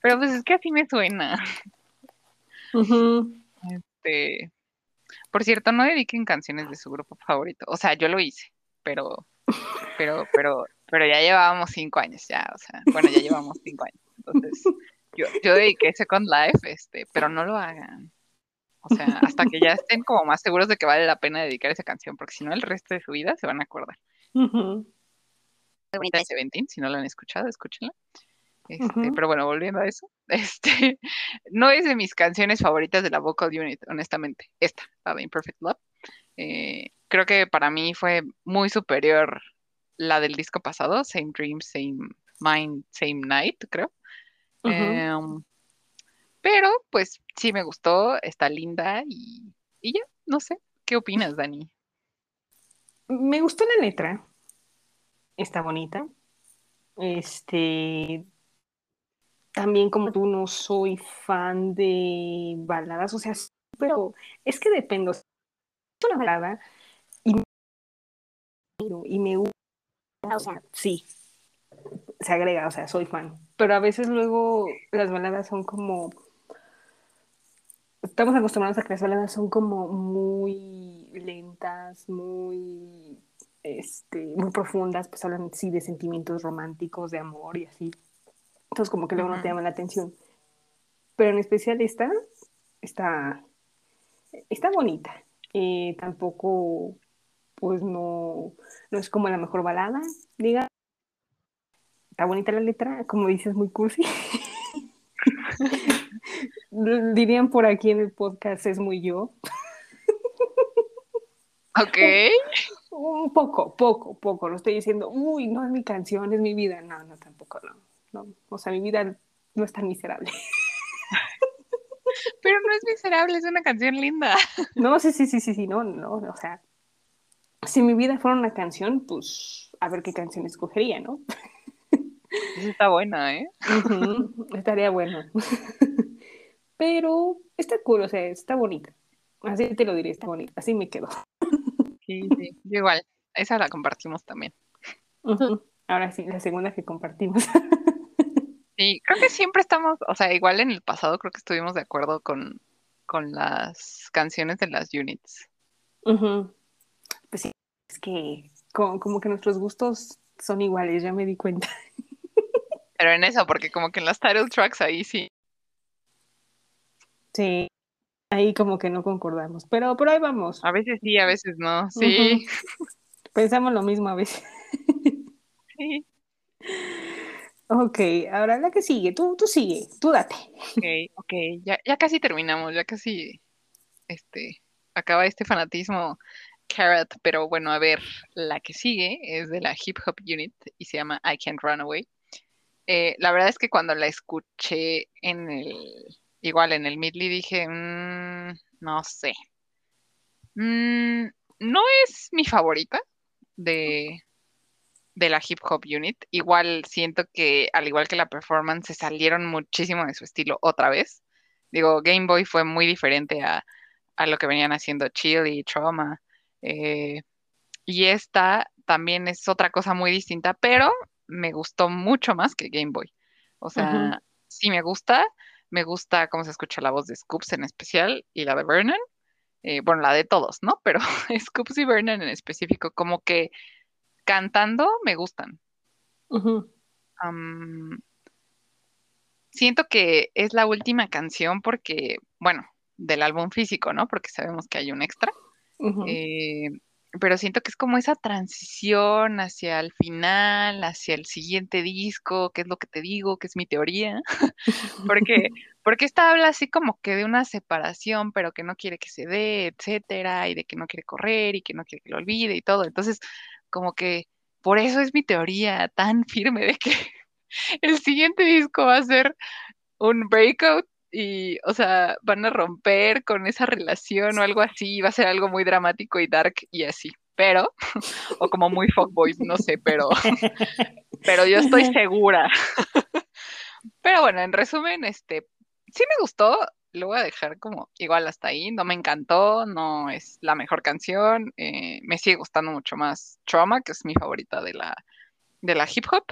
pero pues es que así me suena. Este, por cierto, no dediquen canciones de su grupo favorito. O sea, yo lo hice, pero, pero, pero, pero ya llevábamos cinco años, ya, o sea, bueno, ya llevamos cinco años. Entonces, yo, yo dediqué Second Life, este, pero no lo hagan. O sea, hasta que ya estén como más seguros de que vale la pena dedicar esa canción, porque si no, el resto de su vida se van a acordar. Ujú. bonita de Seventeen, si no la han escuchado, escúchenla. Este, Pero bueno, volviendo a eso, [LAUGHS] este, no es de mis canciones favoritas de la Vocal Unit, honestamente. Esta, la de Imperfect Love. Eh, creo que para mí fue muy superior la del disco pasado, Same Dream, Same Mind, Same Night, creo. Em, pero pues sí me gustó, está linda y, y ya, no sé. ¿Qué opinas, Dani? Me gustó la letra. Está bonita. Este. También, como tú, no soy fan de baladas, o sea, pero es que depende. Es una balada y, y me gusta, o sea, sí, se agrega, o sea, soy fan. Pero a veces luego las baladas son como. Estamos acostumbrados a que las baladas son como muy lentas, muy, este, muy profundas, pues hablan sí de sentimientos románticos, de amor y así. Entonces como que luego no te llama la atención. Pero en especial esta está, está bonita. Eh, tampoco, pues no, no es como la mejor balada, diga. Está bonita la letra, como dices, muy cursi. [LAUGHS] Dirían por aquí en el podcast, es muy yo. Ok. Un poco, poco, poco. No estoy diciendo, uy, no es mi canción, es mi vida. No, no, tampoco, no. No. O sea, mi vida no es tan miserable. [LAUGHS] Pero no es miserable, es una canción linda. [LAUGHS] No, sí, sí, sí, sí, sí, no, no, o sea, si mi vida fuera una canción, pues a ver qué canción escogería, ¿no? está buena, ¿eh? estaría bueno. [LAUGHS] Pero está cool, o sea, está bonita. Así te lo diré, está bonita. Así me quedo. Sí, sí, yo igual. Esa la compartimos también. Ahora sí, la segunda que compartimos. Sí, creo que siempre estamos, o sea, igual en el pasado creo que estuvimos de acuerdo con, con las canciones de las units. Pues sí, es que como, como, que nuestros gustos son iguales, ya me di cuenta. [LAUGHS] Pero en eso, porque como que en las title tracks ahí sí. Sí, ahí como que no concordamos, pero por ahí vamos. A veces sí, a veces no, sí. [LAUGHS] Pensamos lo mismo a veces. [LAUGHS] sí. Ok, ahora la que sigue, tú, tú sigue, tú date. Ok, ok, ya, ya casi terminamos, ya casi este, acaba este fanatismo Carrot, pero bueno, a ver, la que sigue es de la Hip Hop Unit y se llama I Can't Run Away. Eh, la verdad es que cuando la escuché en el, igual en el Midley dije, mm, no sé. Mm, no es mi favorita de, de la hip hop unit. Igual siento que, al igual que la performance, se salieron muchísimo de su estilo otra vez. Digo, Game Boy fue muy diferente a, lo que venían haciendo Chill y Trauma. Eh, y esta también es otra cosa muy distinta, pero me gustó mucho más que Game Boy. O sea, sí me gusta, me gusta cómo se escucha la voz de Scoops en especial y la de Vernon. Eh, bueno, la de todos, ¿no? [LAUGHS] Pero Scoops y Vernon en específico, como que cantando me gustan. siento que es la última canción porque, bueno, del álbum físico, ¿no? Porque sabemos que hay un extra pero siento que es como esa transición hacia el final, hacia el siguiente disco, que es lo que te digo, que es mi teoría, [LAUGHS] porque, porque esta habla así como que de una separación, pero que no quiere que se dé, etcétera, y de que no quiere correr y que no quiere que lo olvide y todo. Entonces, como que por eso es mi teoría tan firme de que [LAUGHS] el siguiente disco va a ser un breakout y, o sea, van a romper con esa relación o algo así, va a ser algo muy dramático y dark y así, pero, [LAUGHS] o como muy fuckboys, no sé, pero, [LAUGHS] pero yo estoy segura. Pero bueno, en resumen, este, sí me gustó, lo voy a dejar como igual hasta ahí, no me encantó, no es la mejor canción, eh, me sigue gustando mucho más Trauma, que es mi favorita de la, de la hip hop,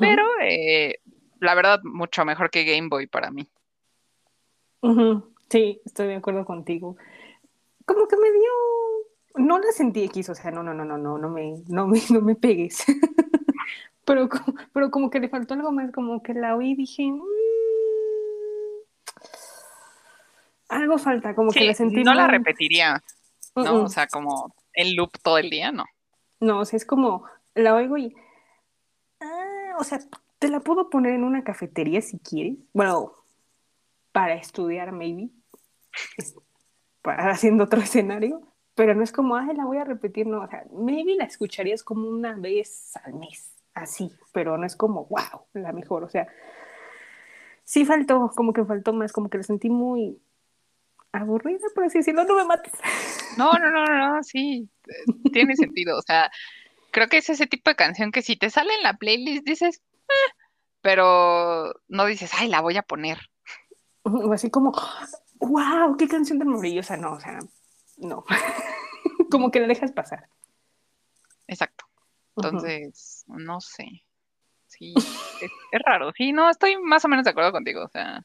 pero eh, la verdad mucho mejor que Game Boy para mí. Sí, estoy de acuerdo contigo. Como que me dio, no la sentí X, o sea, no, no, no, no, no, no me, no me, no me pegues. [LAUGHS] pero, pero como que le faltó algo más, como que la oí y dije, mm, algo falta, como que la sentí. No la repetiría, ¿no? O sea, como el loop todo el día, no. No, o sea, es como, la oigo y o sea, te la puedo poner en una cafetería si quieres. Bueno, para estudiar, maybe. Para haciendo otro [LAUGHS] escenario. Pero no es como, ay, la voy a repetir, no. O sea, maybe la escucharías como una vez al mes, así. Pero no es como, wow, la mejor. O sea, sí faltó, como que faltó más, como que la sentí muy aburrida, por así decirlo. No me mates. No, no, no, no, sí. Tiene sentido. O sea, creo que es ese tipo de canción que si te sale en la playlist dices, eh", pero no dices, ay, la voy a poner. O así como, wow, qué canción tan maravillosa. No, o sea, no. [LAUGHS] como que la dejas pasar. Exacto. Entonces, no sé. Sí, es, raro. Sí, no, estoy más o menos de acuerdo contigo. O sea.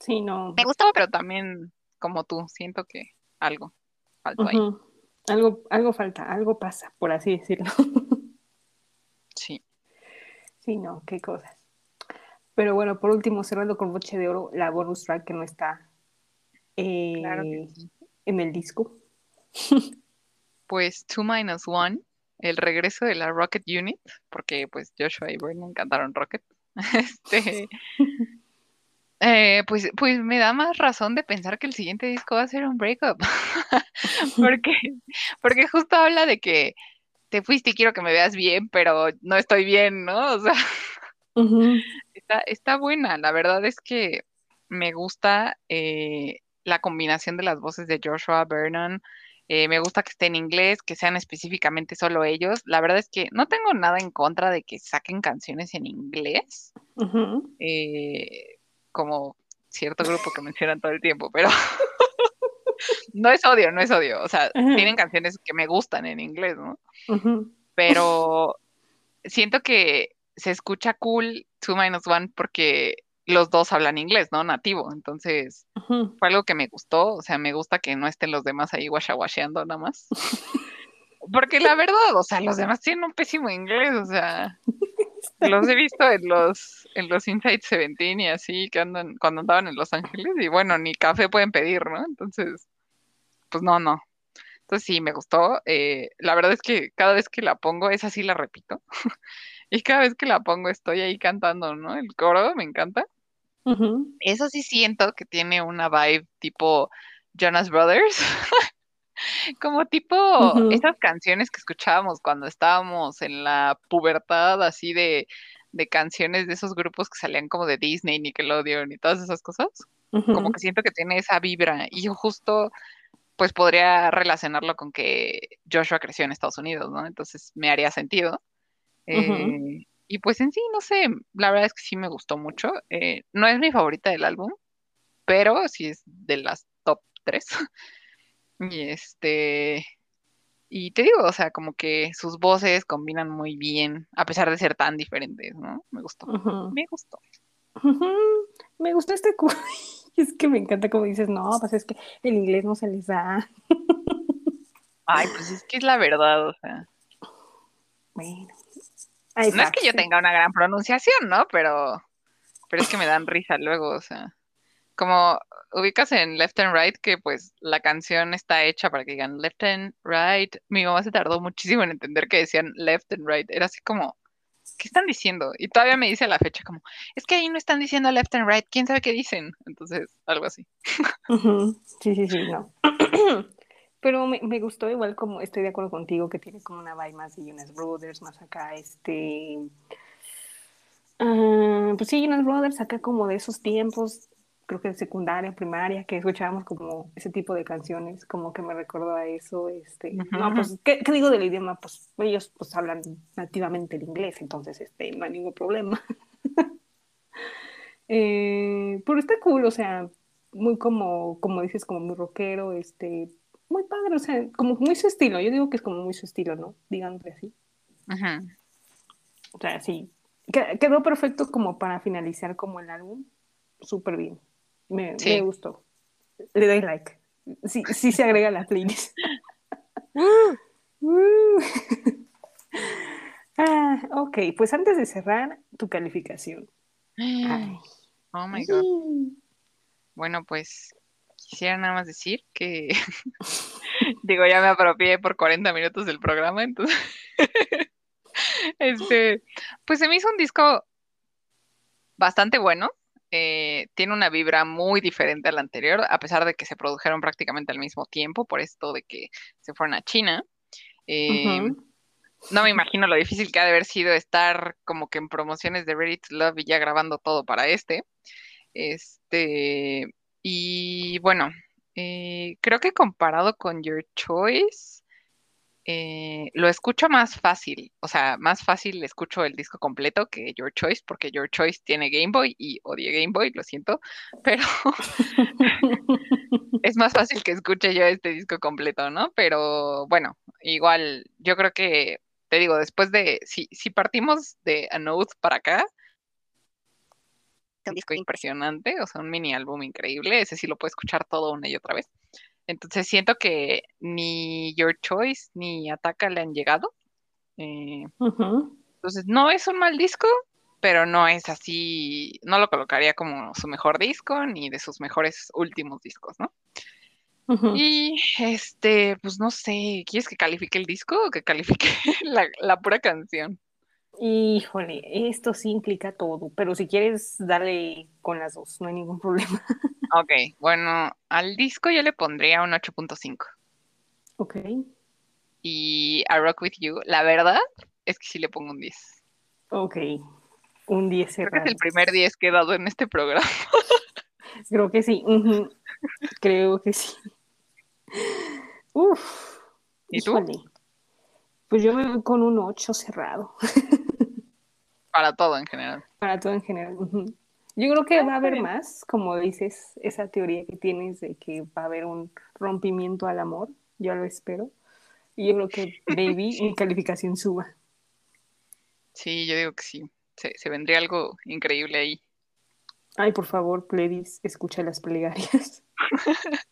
Sí, no. Me gustaba, pero también, como tú, siento que algo faltó ahí. Algo, algo falta, algo pasa, por así decirlo. [LAUGHS] Sí. Sí, no, qué cosas. Pero bueno, por último, cerrando con Boche de Oro, la bonus track que no está eh, en el disco. [LAUGHS] Pues Two Minus One, el regreso de la Rocket Unit, porque pues Joshua y Vernon cantaron Rocket. [LAUGHS] este, eh, pues, pues me da más razón de pensar que el siguiente disco va a ser un breakup. [LAUGHS] porque, porque justo habla de que te fuiste y quiero que me veas bien, pero no estoy bien, ¿no? O sea, [LAUGHS] está, está, buena. La verdad es que me gusta eh, la combinación de las voces de Joshua Vernon. Eh, me gusta que esté en inglés, que sean específicamente solo ellos. La verdad es que no tengo nada en contra de que saquen canciones en inglés. eh, como cierto grupo que mencionan todo el tiempo, pero [LAUGHS] no es odio, no es odio. O sea, tienen canciones que me gustan en inglés, ¿no? Pero siento que se escucha cool Two Minus One porque los dos hablan inglés, ¿no? Nativo. Entonces, fue algo que me gustó. O sea, me gusta que no estén los demás ahí guachawasheando nada más. [LAUGHS] Porque la verdad, o sea, los demás tienen un pésimo inglés, o sea, los he visto en los, en los Inside Seventeen y así, que andan, cuando andaban en Los Ángeles, y bueno, ni café pueden pedir, ¿no? Entonces, pues no, no. Entonces sí, me gustó. Eh, la verdad es que cada vez que la pongo, esa sí la repito. [LAUGHS] y cada vez que la pongo estoy ahí cantando, ¿no? El coro me encanta. Eso sí siento que tiene una vibe tipo Jonas Brothers. [LAUGHS] [LAUGHS] Como tipo esas canciones que escuchábamos cuando estábamos en la pubertad, así de, de, canciones de esos grupos que salían como de Disney, Nickelodeon y todas esas cosas. Como que siento que tiene esa vibra. Y yo justo, pues podría relacionarlo con que Joshua creció en Estados Unidos, ¿no? Entonces me haría sentido. Eh, y pues en sí, no sé, la verdad es que sí me gustó mucho. Eh, no es mi favorita del álbum, pero sí es de las top tres. [LAUGHS] Y este, y te digo, o sea, como que sus voces combinan muy bien, a pesar de ser tan diferentes, ¿no? Me gustó, me gustó. Me gustó este [LAUGHS] Es que me encanta como dices, no, pues es que el inglés no se les da. [LAUGHS] Ay, pues es que es la verdad, o sea. Bueno. no es que yo tenga una gran pronunciación, ¿no? Pero, pero es que me dan risa luego, o sea como ubicas en Left and Right que pues la canción está hecha para que digan Left and Right. Mi mamá se tardó muchísimo en entender que decían Left and Right. Era así como, ¿qué están diciendo? Y todavía me dice a la fecha como, es que ahí no están diciendo Left and Right, ¿quién sabe qué dicen? Entonces, algo así. Sí, sí, sí, no. [CLEARS THROAT] Pero me, me, gustó igual como estoy de acuerdo contigo que tiene como una vibe más de Jonas Brothers, más acá, este... Uh, pues sí, Jonas Brothers acá como de esos tiempos creo que secundaria, primaria, que escuchábamos como ese tipo de canciones, como que me recordó a eso, este, no, pues, ¿qué, digo del idioma? Pues ellos pues hablan nativamente el inglés, entonces, este, no hay ningún problema. [LAUGHS] eh, pero está cool, o sea, muy como, como dices, como muy rockero, este, muy padre, o sea, como muy su estilo, yo digo que es como muy su estilo, ¿no? Digámosle así. O sea, sí, quedó perfecto como para finalizar como el álbum, súper bien. Me, gustó. Le doy like. Sí, sí se agrega la playlist. [LAUGHS] [LAUGHS] ah, ok, pues antes de cerrar, tu calificación. Oh my god. Bueno, pues quisiera nada más decir que [LAUGHS] digo, ya me apropié por 40 minutos del programa, entonces Este, pues se me hizo un disco bastante bueno. Eh, tiene una vibra muy diferente al anterior, a pesar de que se produjeron prácticamente al mismo tiempo, por esto de que se fueron a China. Eh, no me imagino lo difícil que ha de haber sido estar como que en promociones de Ready to Love y ya grabando todo para este. Este, y bueno, eh, creo que comparado con Your Choice, eh, lo escucho más fácil, o sea, más fácil escucho el disco completo que Your Choice, porque Your Choice tiene Game Boy y odié Game Boy, lo siento, [LAUGHS] pero [LAUGHS] es más fácil que escuche yo este disco completo, ¿no? Pero bueno, igual, yo creo que, te digo, después de, si, si partimos de A Note para acá, un disco impresionante, o sea, un mini álbum increíble, ese sí lo puedo escuchar todo una y otra vez. Entonces siento que ni Your Choice ni Ataca le han llegado. Eh, entonces no es un mal disco, pero no es así, no lo colocaría como su mejor disco ni de sus mejores últimos discos, ¿no? Y este, pues no sé, ¿quieres que califique el disco o que califique [LAUGHS] la, la pura canción? Híjole, esto sí implica todo, pero si quieres darle con las dos, no hay ningún problema. [LAUGHS] Ok, bueno, al disco yo le pondría un 8.5 Ok. y a Rock With You, la verdad es que sí le pongo un 10. Ok. Un 10 Creo que es cerrado. el primer 10 que he dado en este programa. [LAUGHS] Creo que sí. Creo que sí. Uf. ¿Y tú? híjole. Pues yo me voy con un 8 cerrado. [LAUGHS] Para todo en general. Para todo en general. Yo creo que Ah, va a haber más, como dices, esa teoría que tienes de que va a haber un rompimiento al amor. Yo lo espero. Y yo creo que, baby, [LAUGHS] mi calificación suba. Sí, yo digo que sí. Se, se vendría algo increíble ahí. Ay, por favor, please, escucha las plegarias. [LAUGHS]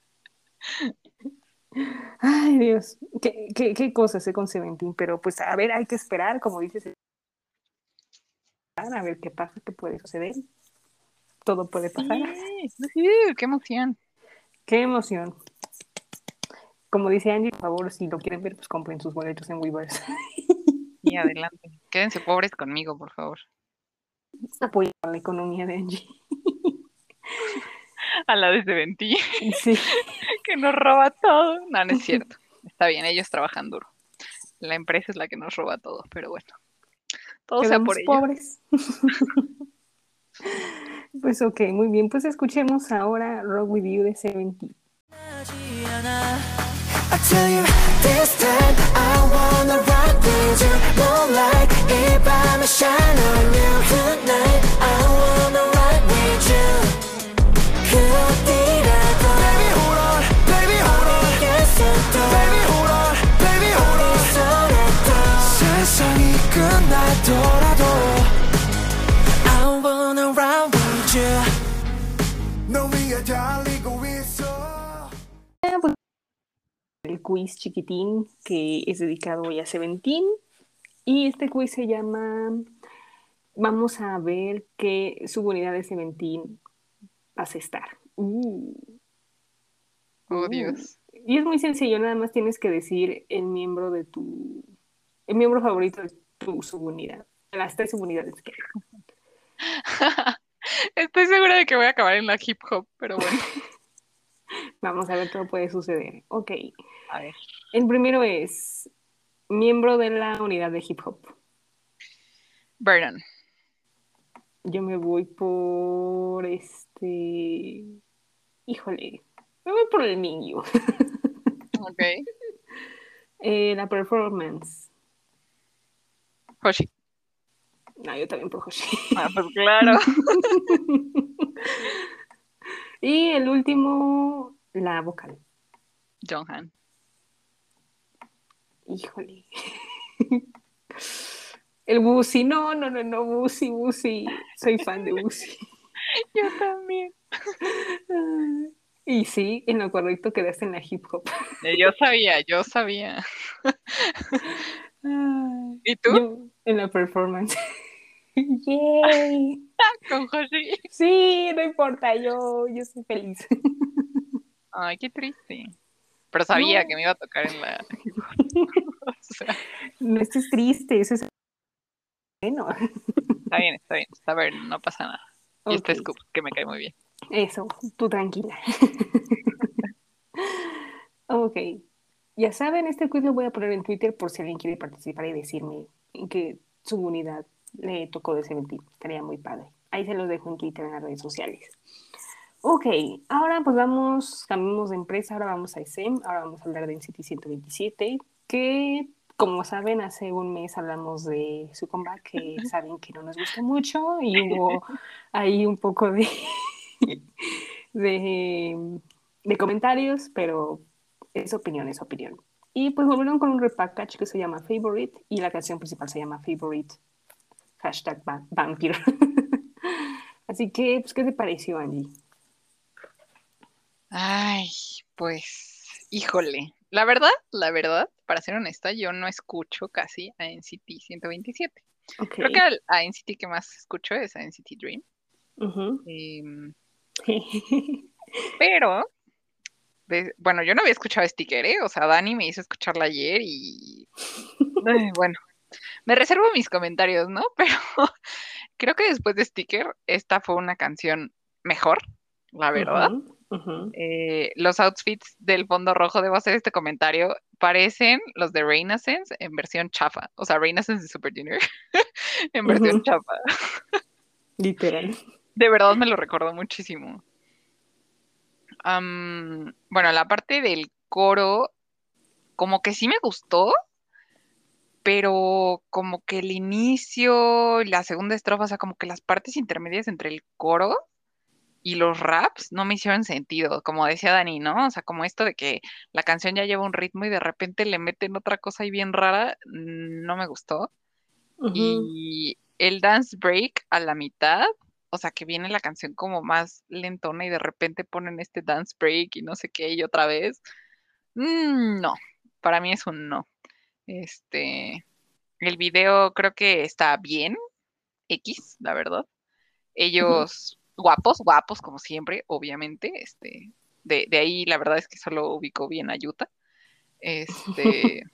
Ay, Dios, qué, qué, qué cosas con Seventeen, pero pues a ver, hay que esperar, como dices, a ver qué pasa, qué puede suceder. Todo puede pasar. Sí, sí, qué emoción. Qué emoción. Como dice Angie, por favor, si lo quieren ver, pues compren sus boletos en Weavers. Y adelante. Quédense pobres conmigo, por favor. Apoyar la economía de Angie. [LAUGHS] A la de Seventí, Sí. [LAUGHS] que nos roba todo. No, no es cierto. Está bien, ellos trabajan duro. La empresa es la que nos roba todo, pero bueno. Todos sea pobres. [LAUGHS] pues ok, muy bien. Pues escuchemos ahora Rock With You de Seventeen. 끝나더라도 I wanna rock with you 너 위에 달리고 있어 el quiz chiquitín que es dedicado hoy a Seventeen. Y este quiz se llama Vamos a ver qué subunidad de Seventeen vas a estar. Uh. Oh, Uh. Dios. Y es muy sencillo, nada más tienes que decir el miembro de tu. el miembro favorito de tu subunidad. Las tres subunidades que [LAUGHS] Estoy segura de que voy a acabar en la hip hop, pero bueno. [LAUGHS] Vamos a ver qué puede suceder. Ok. A ver. El primero es miembro de la unidad de hip hop. Vernon. Yo me voy por este. Híjole. Me voy por el Mingyu. [LAUGHS] Ok. Eh, la performance. Hoshi. No, yo también por Hoshi. Ah, pues claro. [LAUGHS] y el último, la vocal. John Han. Híjole. [LAUGHS] El Busi, no, no, no, no, Busi, Busi. Soy fan de Busi. [LAUGHS] Yo también. Y sí, en lo correcto quedaste en la hip hop. Eh, Yo sabía, yo sabía. ¿Y tú? Yo en la performance. [LAUGHS] Yay. [LAUGHS] Con Hoshi. Sí, no importa, yo, yo soy feliz. [LAUGHS] Ay, qué triste. Pero sabía No. que me iba a tocar en la. o sea, No estés triste, eso es Bueno, Está bien, está bien. Está bien, no pasa nada. Y este. Scoop, que me cae muy bien. Eso, tú tranquila. ok. Ya saben, este quiz lo voy a poner en Twitter por si alguien quiere participar y decirme que su unidad le tocó de. Estaría muy padre. Ahí se los dejo en Twitter, en las redes sociales. Ok, ahora pues vamos, cambiamos de empresa, ahora vamos a SEM, ahora vamos a hablar de NCT 127, que como saben, hace un mes hablamos de su comeback, que [LAUGHS] saben que no nos gustó mucho y hubo ahí un poco de, [LAUGHS] de, de comentarios, pero es opinión, es opinión. Y pues volvieron con un repackage que se llama Favorite y la canción principal se llama Favorite, hashtag va- Vampire. [LAUGHS] Así que, pues, ¿qué te pareció, Angie? Ay, pues, híjole. La verdad, la verdad, para ser honesta, yo no escucho casi a NCT 127. Ok. Creo que a NCT que más escucho es a NCT Dream. Em, [LAUGHS] pero, de- bueno, yo no había escuchado Sticker, ¿eh? O sea, Dani me hizo escucharla ayer y, [LAUGHS] ay, bueno, me reservo mis comentarios, ¿no? [LAUGHS] Pero creo que después de Sticker, esta fue una canción mejor, la verdad. Eh, los outfits del fondo rojo, debo hacer este comentario, parecen los de Renaissance en versión chafa. O sea, Renaissance de Super Junior [LAUGHS] en versión chafa. Literal. De verdad me lo recordó muchísimo. Am, bueno, la parte del coro, como que sí me gustó, pero como que el inicio, la segunda estrofa, o sea, como que las partes intermedias entre el coro y los raps no me hicieron sentido, como decía Dani, ¿no? O sea, como esto de que la canción ya lleva un ritmo y de repente le meten otra cosa ahí bien rara, no me gustó. Y el dance break a la mitad, o sea, que viene la canción como más lentona y de repente ponen este dance break y no sé qué y otra vez. Mm, no, para mí es un no. Este, el video creo que está bien, X, la verdad. Ellos guapos, guapos como siempre, obviamente. Este, de, de ahí la verdad es que solo ubico bien a Yuta. [LAUGHS] Este,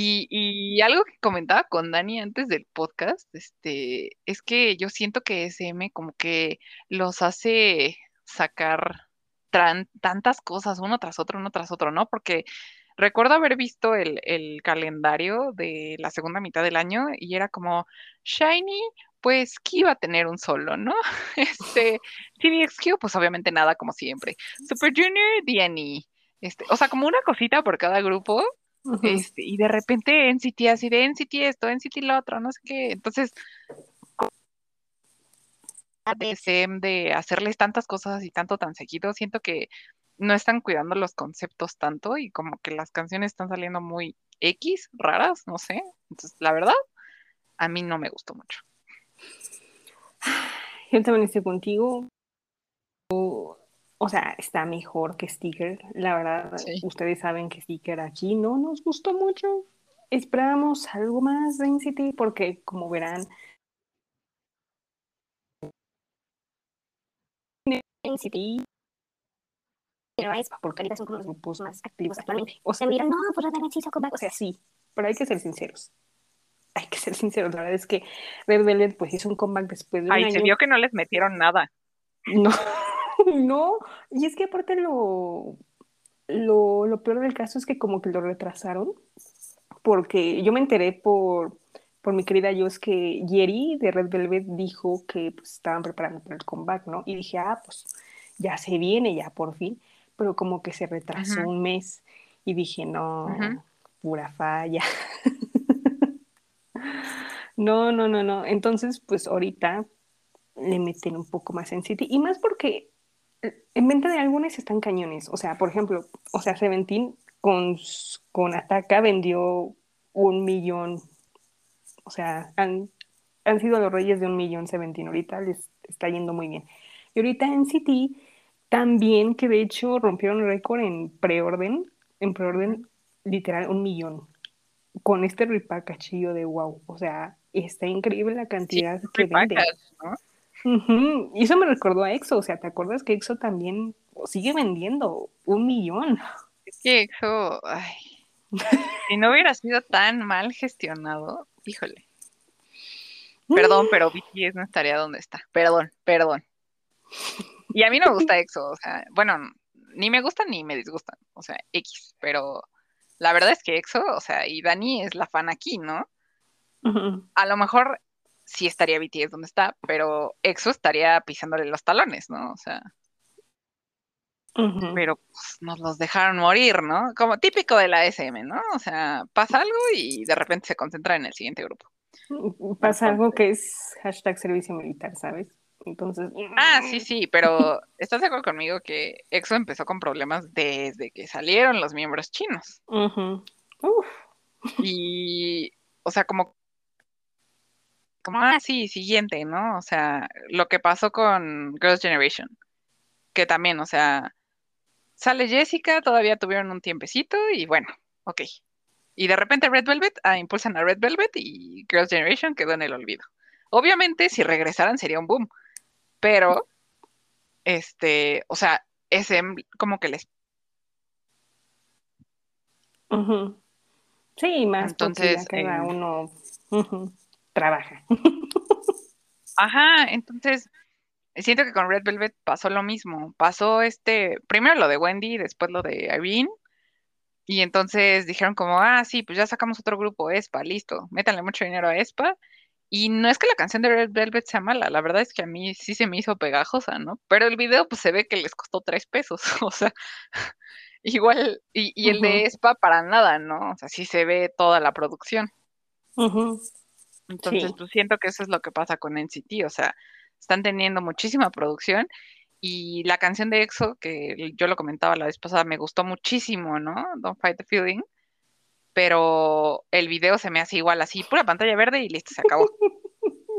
y, algo que comentaba con Dani antes del podcast, este, es que yo siento que SM como que los hace sacar tantas cosas uno tras otro, uno tras otro, ¿no? Porque recuerdo haber visto el, calendario de la segunda mitad del año y era como Shiny, pues que iba a tener un solo, ¿no? [LAUGHS] Este, CBXQ, pues obviamente nada como siempre. Super Junior, DNE. Este, o sea, como una cosita por cada grupo. Este, y de repente NCT así de NCT esto, NCT lo otro, no sé qué. Entonces, de de hacerles tantas cosas y tanto tan seguido, siento que no están cuidando los conceptos tanto y como que las canciones están saliendo muy X, raras, no sé. Entonces, la verdad, a mí no me gustó mucho. Yo también estoy contigo. O, sea, está mejor que Sticker. La verdad, Sí. ustedes saben que Sticker aquí no nos gustó mucho. Esperábamos algo más de NCT porque, como verán, NCT pero es porque ahorita son como los grupos más activos actualmente. O sea, me dirán, no, pues Velvet sí hizo comeback. O sea, sí, pero hay que ser sinceros. Hay que ser sinceros. La verdad es que Red Velvet pues hizo un comeback después de un Ay, año. se vio que no les metieron nada. No, [LAUGHS] no. Y es que aparte lo, lo, lo peor del caso es que como que lo retrasaron, porque yo me enteré por, por mi querida Yos que Yeri de Red Velvet dijo que pues, estaban preparando para el comeback, ¿no? Y dije, ah, pues ya se viene, ya por fin, pero como que se retrasó un mes y dije, no, pura falla. [LAUGHS] No, no, no, no. Entonces, pues ahorita le meten un poco más en City. Y más porque en venta de álbumes están cañones. O sea, por ejemplo, o sea, Seventeen con, con Ataca vendió un millón. O sea, han, han sido los reyes de un millón Seventeen. Ahorita les está yendo muy bien. Y ahorita en City también, que de hecho rompieron récord en preorden, en preorden literal un millón. Con este repackagillo de wow. O sea, está increíble la cantidad que vende. Repackage, Y eso me recordó a EXO, o sea, ¿te acuerdas que EXO también sigue vendiendo un millón? Es que eso, ay, si no hubiera sido tan mal gestionado, híjole. Perdón, pero BTS no estaría donde está. Perdón, perdón. Y a mí no me gusta EXO, o sea, bueno, ni me gustan ni me disgustan, o sea, X, pero la verdad es que EXO, o sea, y Dani es la fan aquí, ¿no? A lo mejor sí estaría BTS donde está, pero EXO estaría pisándole los talones, ¿no? O sea, pero pues, nos los dejaron morir, ¿no? Como típico de la SM, ¿no? O sea, pasa algo y de repente se concentra en el siguiente grupo. Pasa algo que es hashtag servicio militar, ¿sabes? Entonces. Ah, sí, sí, pero ¿estás de acuerdo conmigo que EXO empezó con problemas desde que salieron los miembros chinos? Ujú. Uf. Y, o sea, como, como, ah, sí, siguiente, ¿no? O sea, lo que pasó con Girls' Generation, que también, o sea, sale Jessica, todavía tuvieron un tiempecito y bueno, ok. Y de repente Red Velvet, ah, impulsan a Red Velvet y Girls' Generation quedó en el olvido. Obviamente, si regresaran sería un boom, pero, este, o sea, SM como que les. Sí, más Entonces, cada uno trabaja. Ajá, entonces siento que con Red Velvet pasó lo mismo. Pasó este, primero lo de Wendy, después lo de Irene, y entonces dijeron como, ah, sí, pues ya sacamos otro grupo, Espa, listo, métanle mucho dinero a Espa. Y no es que la canción de Red Velvet sea mala, la verdad es que a mí sí se me hizo pegajosa, ¿no? Pero el video pues se ve que les costó tres pesos, [LAUGHS] o sea, igual, y, y el de Espa para nada, ¿no? O sea, sí se ve toda la producción. ujú. Entonces, Sí. pues siento que eso es lo que pasa con NCT, o sea, están teniendo muchísima producción y la canción de EXO, que yo lo comentaba la vez pasada, me gustó muchísimo, ¿no? Don't Fight the Feeling, pero el video se me hace igual así, pura pantalla verde y listo, se acabó. [LAUGHS]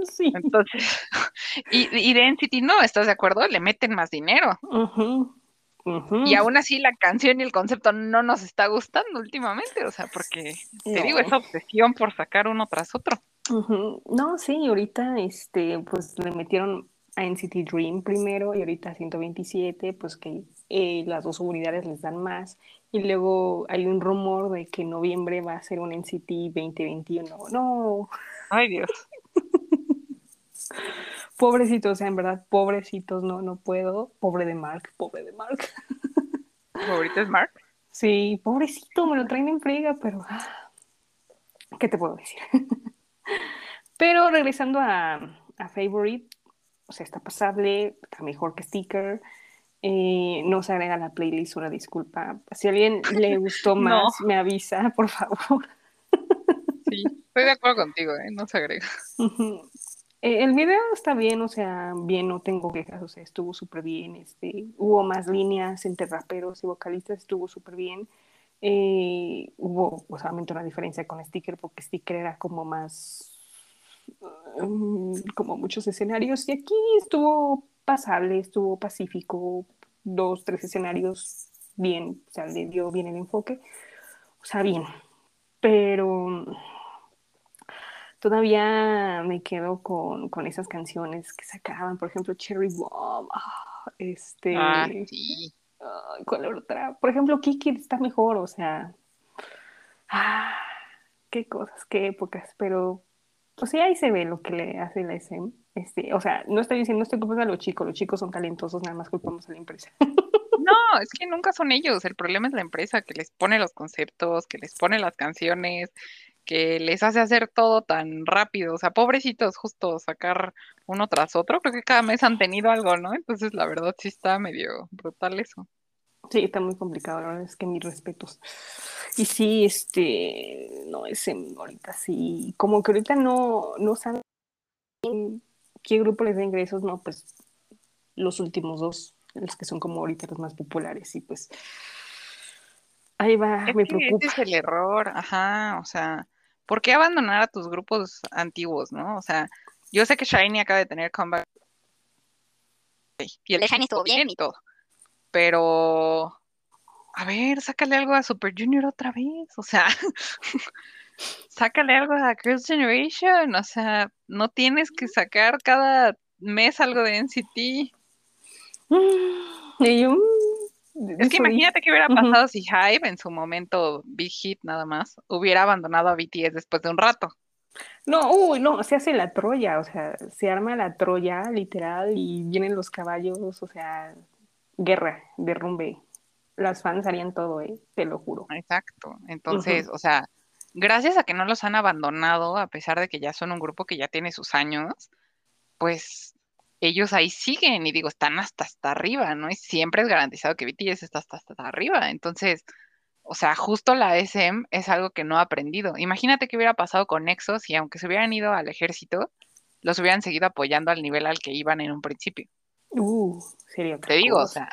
Sí. Entonces, [LAUGHS] y, y de NCT no, ¿estás de acuerdo? Le meten más dinero. Ujú, ujú. Y aún así la canción y el concepto no nos está gustando últimamente, o sea, porque te digo, esa obsesión por sacar uno tras otro. No, sí, ahorita este, pues le metieron a NCT Dream primero y ahorita 127, pues que eh, las dos unidades les dan más. Y luego hay un rumor de que en noviembre va a ser un NCT 2021. No, Ay, Dios. [LAUGHS] pobrecitos, o sea, en verdad, pobrecitos, no, no puedo. Pobre de Mark, pobre de Mark. [LAUGHS] ¿Tu favorito es Mark? Sí, pobrecito, me lo traen en friega, pero ah, ¿qué te puedo decir? [LAUGHS] Pero regresando a, a Favorite, o sea, está pasable, está mejor que Sticker. eh, no se agrega a la playlist, una disculpa. Si a alguien le [LAUGHS] gustó No. más, me avisa, [LAUGHS] por favor. Sí, estoy de acuerdo contigo, ¿eh? No se agrega. [LAUGHS] Eh, el video está bien, o sea, bien, no tengo quejas, o sea, estuvo súper bien. Este, hubo más líneas entre raperos y vocalistas, estuvo súper bien. Eh, hubo, pues, obviamente una diferencia con Sticker, porque Sticker era como más, mm, como muchos escenarios, y aquí estuvo pasable, estuvo pacífico, dos, tres escenarios bien, o sea, le dio bien el enfoque, o sea, bien, pero todavía me quedo con, con esas canciones que sacaban, por ejemplo, Cherry Bomb, ah, este, Ah, sí. Ay, ¿cuál otra? Por ejemplo, Kiki está mejor, o sea, ah, qué cosas, qué épocas, pero pues ahí se ve lo que le hace la SM. Este, o sea, no estoy diciendo, no estoy culpando a los chicos, los chicos son talentosos, nada más culpamos a la empresa. [LAUGHS] No, es que nunca son ellos. El problema es la empresa que les pone los conceptos, que les pone las canciones, que les hace hacer todo tan rápido. O sea, pobrecitos, justo sacar uno tras otro. Creo que cada mes han tenido algo, ¿no? Entonces, la verdad sí está medio brutal eso. Sí, está muy complicado, la verdad es que mis respetos. Y sí, este, no, ese ahorita sí, como que ahorita no, no saben qué grupo les da ingresos, no, pues los últimos dos, los que son como ahorita los más populares, y pues ahí va, Es me que ese preocupa. es el error, ajá, o sea, ¿por qué abandonar a tus grupos antiguos, no? O sea, yo sé que Shiny acaba de tener comeback y el Shiny estuvo bien y todo, pero a ver, sácale algo a Super Junior otra vez, o sea, [LAUGHS] sácale algo a Girls' Generation, o sea, no tienes que sacar cada mes algo de NCT. Y yo, mm, Es que imagínate qué hubiera pasado si Hybe en su momento Big Hit nada más hubiera abandonado a BTS después de un rato. No, uy, no, se hace la Troya, o sea, se arma la Troya, literal, y vienen los caballos, o sea, guerra, derrumbe. Las fans harían todo, ¿eh? Te lo juro. Exacto. Entonces, o sea, gracias a que no los han abandonado, a pesar de que ya son un grupo que ya tiene sus años, pues ellos ahí siguen y digo, están hasta hasta arriba, ¿no? Y siempre es garantizado que BTS está hasta hasta arriba. Entonces, o sea, justo la SM es algo que no ha aprendido. Imagínate qué hubiera pasado con EXO si aunque se hubieran ido al ejército, los hubieran seguido apoyando al nivel al que iban en un principio. Uh, sería Te digo, o sea.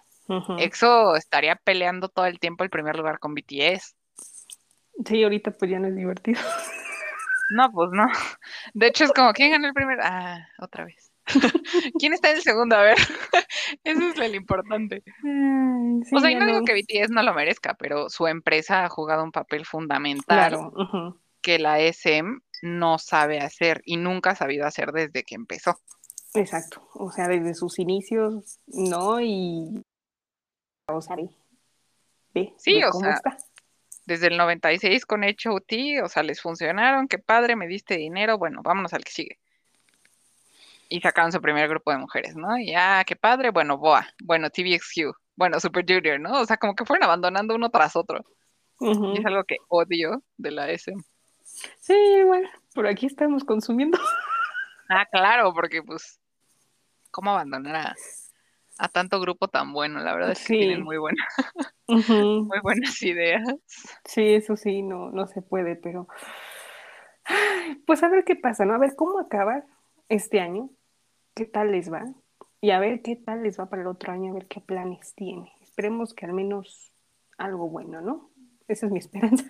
EXO estaría peleando todo el tiempo el primer lugar con BTS. Sí, ahorita pues ya no es divertido. No, pues no. De hecho, es como, ¿quién ganó el primer? Ah, otra vez. [LAUGHS] ¿Quién está en el segundo? A ver, [LAUGHS] eso es lo importante. Sí, O sea, y ya no digo que BTS no lo merezca, pero su empresa ha jugado un papel fundamental Claro, que la SM no sabe hacer y nunca ha sabido hacer desde que empezó. exacto. O sea, desde sus inicios, ¿no? Y. O sea, ve, ve, Sí, ve o cómo sea, está. Desde el 96 con H.O.T., o sea, les funcionaron, qué padre, me diste dinero, bueno, vámonos al que sigue. Y sacaron su primer grupo de mujeres, ¿no? Y ah, qué padre, bueno, Boa, bueno, TVXQ, bueno, Super Junior, ¿no? O sea, como que fueron abandonando uno tras otro. Y es algo que odio de la SM. Sí, igual. Por aquí estamos consumiendo. [LAUGHS] Ah, claro, porque pues, ¿cómo abandonar a, a tanto grupo tan bueno? La verdad es que Sí. tienen muy, buena- [LAUGHS] Ujú. muy buenas ideas. Sí, eso sí, no, no se puede, pero. Pues a ver qué pasa, ¿no? A ver cómo acaba este año, qué tal les va, y a ver qué tal les va para el otro año, a ver qué planes tiene. Esperemos que al menos algo bueno, ¿no? Esa es mi esperanza.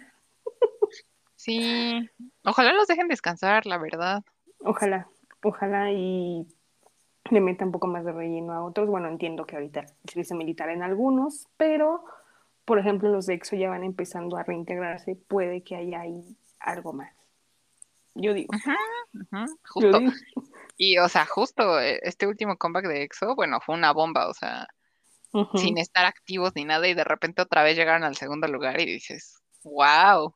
Sí, ojalá los dejen descansar, la verdad. Ojalá, ojalá y le meta un poco más de relleno a otros. Bueno, entiendo que ahorita el servicio militar en algunos, pero por ejemplo los de EXO ya van empezando a reintegrarse, puede que haya ahí algo más. Yo digo, Ujú, yo justo. digo. Y, o sea, justo eh, este último comeback de EXO, bueno, fue una bomba, o sea, sin estar activos ni nada, y de repente otra vez llegaron al segundo lugar y dices, wow.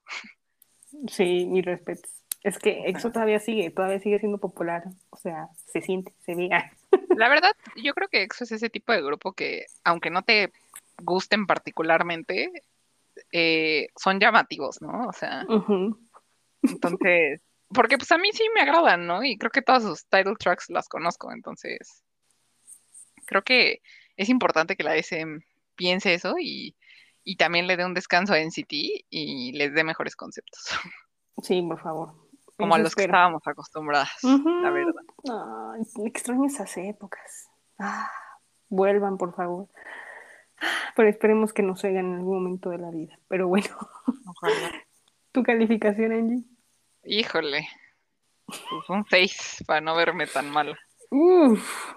Sí, mis respetos. Es que EXO todavía sigue, todavía sigue siendo popular. O sea, se siente, se ve. [LAUGHS] La verdad, yo creo que EXO es ese tipo de grupo que, aunque no te gusten particularmente, eh, son llamativos, ¿no? O sea, [LAUGHS] entonces, porque pues a mí sí me agradan, ¿no? Y creo que todas sus title tracks las conozco, entonces, creo que es importante que la SM piense eso y, y también le dé un descanso a NCT y les dé mejores conceptos, [LAUGHS] Sí, por favor. como a los que estábamos acostumbradas, la verdad. Ay, extraño esas épocas. Ah, vuelvan, por favor. Pero esperemos que nos oigan en algún momento de la vida. Pero bueno, Ojalá. [LAUGHS] tu calificación, Angie. Híjole, pues un 6 para no verme tan mal. Uf,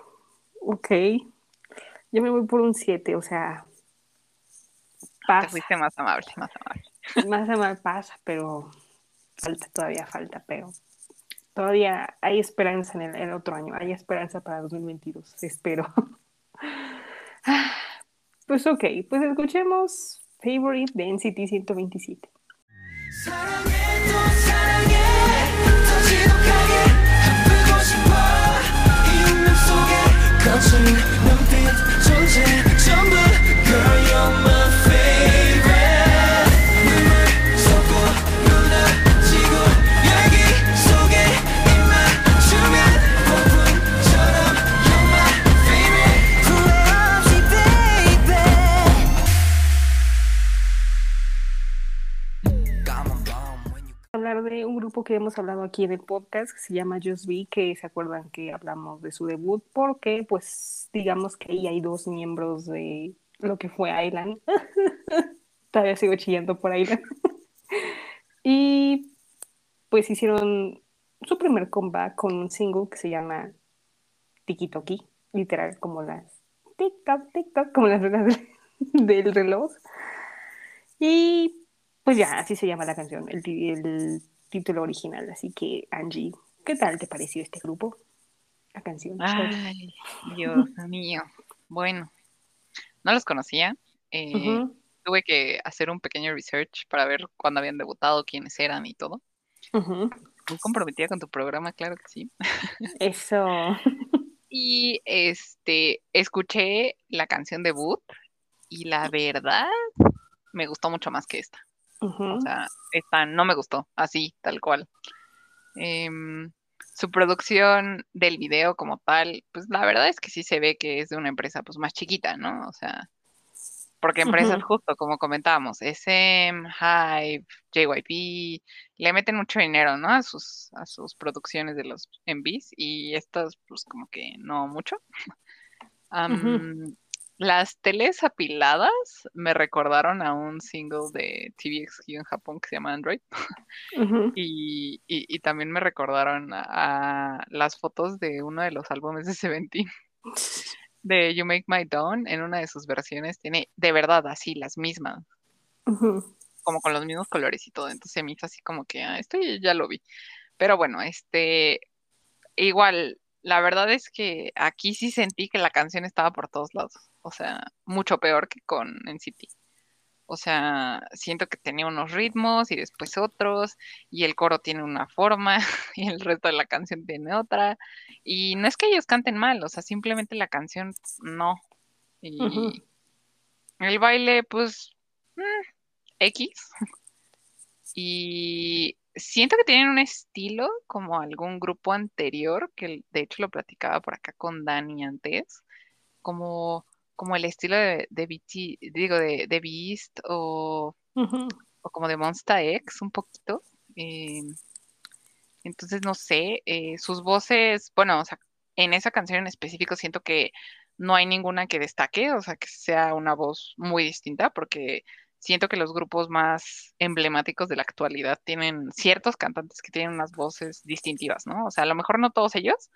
ok. Yo me voy por un 7, o sea, Te pasa. fuiste más amable, más amable. Más a mal pasa, pero falta, todavía falta, pero todavía hay esperanza en el, el otro año, hay esperanza para 2022, espero. [LAUGHS] Pues ok, pues escuchemos Favorite de NCT 127. 거친 눈빛 존재 전부 Girl you're my que hemos hablado aquí en el podcast que se llama Just Be, que se acuerdan que hablamos de su debut, porque pues digamos que ahí hay dos miembros de lo que fue Island. [LAUGHS] Todavía sigo chillando por Island. [LAUGHS] y pues hicieron su primer comeback con un single que se llama Tiki Toki, literal como las TikTok, TikTok, como las reglas [LAUGHS] del, reloj. Y pues ya, así se llama la canción, el título original. Así que, Angie, ¿qué tal te pareció este grupo? La canción. Ay, Dios [LAUGHS] mío. Bueno, no los conocía. eh, Tuve que hacer un pequeño research para ver cuándo habían debutado, quiénes eran y todo. muy comprometida con tu programa, claro que sí. [LAUGHS] Eso. [LAUGHS] Y este, escuché la canción debut y la verdad me gustó mucho más que esta. O sea, esta no me gustó, así, tal cual. Em, su producción del video como tal, pues la verdad es que sí se ve que es de una empresa pues más chiquita, ¿no? O sea, porque empresas justo como comentábamos, SM, Hive, JYP, le meten mucho dinero, ¿no? A sus, a sus producciones de los MVs y estas pues como que no mucho. Am, las teles apiladas me recordaron a un single de TVXQ en Japón que se llama Android. Y, y- y también me recordaron a, a las fotos de uno de los álbumes de Seventeen, [LAUGHS] de You Make My Dawn, en una de sus versiones, tiene de verdad así las mismas, como con los mismos colores y todo. Entonces se me hizo así como que, ah, esto ya- ya lo vi. Pero bueno, este, igual, la verdad es que aquí sí sentí que la canción estaba por todos lados. O sea, mucho peor que con NCT. O sea, siento que tenía unos ritmos y después otros, y el coro tiene una forma [LAUGHS] y el resto de la canción tiene otra. Y no es que ellos canten mal, o sea, simplemente la canción no. Y el baile, pues, mm, X. [LAUGHS] Y siento que tienen un estilo como algún grupo anterior, que de hecho lo platicaba por acá con Dani antes, como, como el estilo de, de BT, digo, de, de Beast o, Ujú. o como de Monsta X un poquito. eh, entonces, no sé, eh, sus voces, bueno, o sea, en esa canción en específico siento que no hay ninguna que destaque, o sea, que sea una voz muy distinta, porque siento que los grupos más emblemáticos de la actualidad tienen ciertos cantantes que tienen unas voces distintivas, ¿no? O sea, a lo mejor no todos ellos,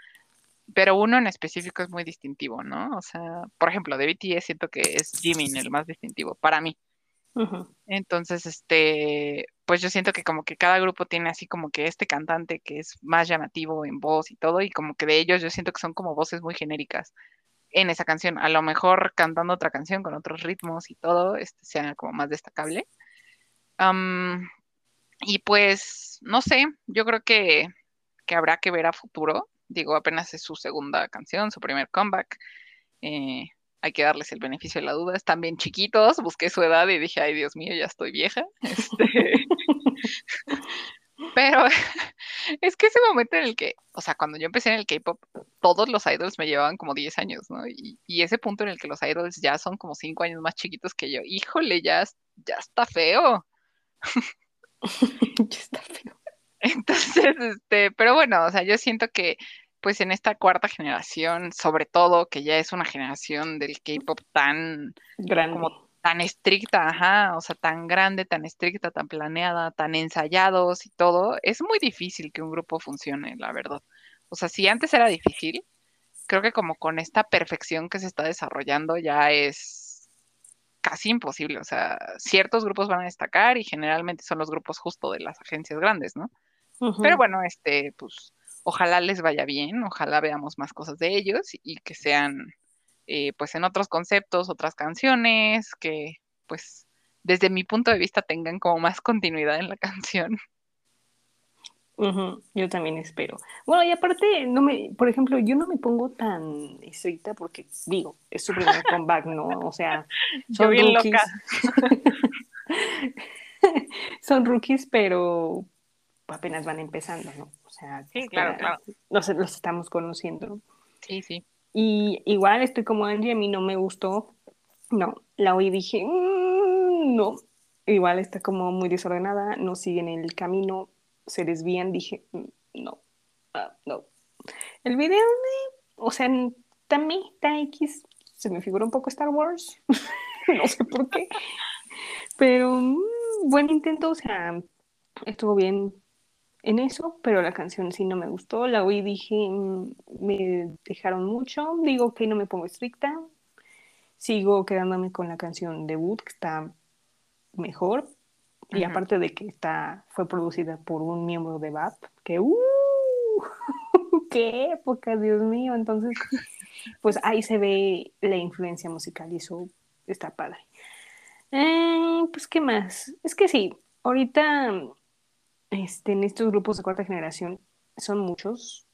pero uno en específico es muy distintivo, ¿no? O sea, por ejemplo, de BTS siento que es Jimin el más distintivo para mí. Entonces, este, pues yo siento que como que cada grupo tiene así como que este cantante que es más llamativo en voz y todo, y como que de ellos yo siento que son como voces muy genéricas en esa canción. A lo mejor cantando otra canción con otros ritmos y todo, este sea como más destacable. Am, y pues, no sé, yo creo que, que habrá que ver a futuro. Digo, apenas es su segunda canción, su primer comeback. Eh, hay que darles el beneficio de la duda. Están bien chiquitos, busqué su edad y dije, ay, Dios mío, ya estoy vieja. [LAUGHS] Este, pero [LAUGHS] es que ese momento en el que, o sea, cuando yo empecé en el K-pop, todos los idols me llevaban como 10 años, ¿no? Y, ese punto en el que los idols ya son como 5 años más chiquitos que yo, híjole, ya, ya está feo. [LAUGHS] Ya está feo. Entonces, este, pero bueno, o sea, yo siento que pues en esta cuarta generación, sobre todo, que ya es una generación del K-pop tan, Grande. como tan estricta, ajá, o sea, tan grande, tan estricta, tan planeada, tan ensayados y todo, es muy difícil que un grupo funcione, la verdad. O sea, si antes era difícil, creo que como con esta perfección que se está desarrollando ya es casi imposible. O sea, ciertos grupos van a destacar y generalmente son los grupos justo de las agencias grandes, ¿no? Pero bueno, este, pues, ojalá les vaya bien, ojalá veamos más cosas de ellos y que sean, eh, pues, en otros conceptos, otras canciones, que, pues, desde mi punto de vista tengan como más continuidad en la canción. Ujú, Yo también espero. Bueno, y aparte, no me, por ejemplo, yo no me pongo tan estricta porque digo, es su primer [LAUGHS] comeback, ¿no? O sea, Yo son bien rookies. loca. [LAUGHS] son rookies, pero apenas van empezando, ¿no? O sea, Sí, claro, apenas claro. Los, los estamos conociendo, ¿no? Sí, sí. Y igual estoy como Angie, a mí no me gustó. No, la oí y dije, "Mm, no. Igual está como muy desordenada, no siguen el camino, se desvían, dije, "Mm, no, ah, no. El video, o sea, también está X, se me figura un poco Star Wars, [LAUGHS] no sé por qué, pero mm, buen intento, o sea, estuvo bien en eso, pero la canción sí no me gustó, la oí dije, "Mm, me dejaron mucho, digo que no me pongo estricta, sigo quedándome con la canción debut, que está mejor, y aparte de que está, fue producida por un miembro de BAP, que ¡uh! [LAUGHS] ¡Qué época, Dios mío! Entonces, pues [LAUGHS] ahí se ve la influencia musical y eso está padre. Eh, pues, ¿qué más? Es que sí, ahorita este, en estos grupos de cuarta generación son muchos,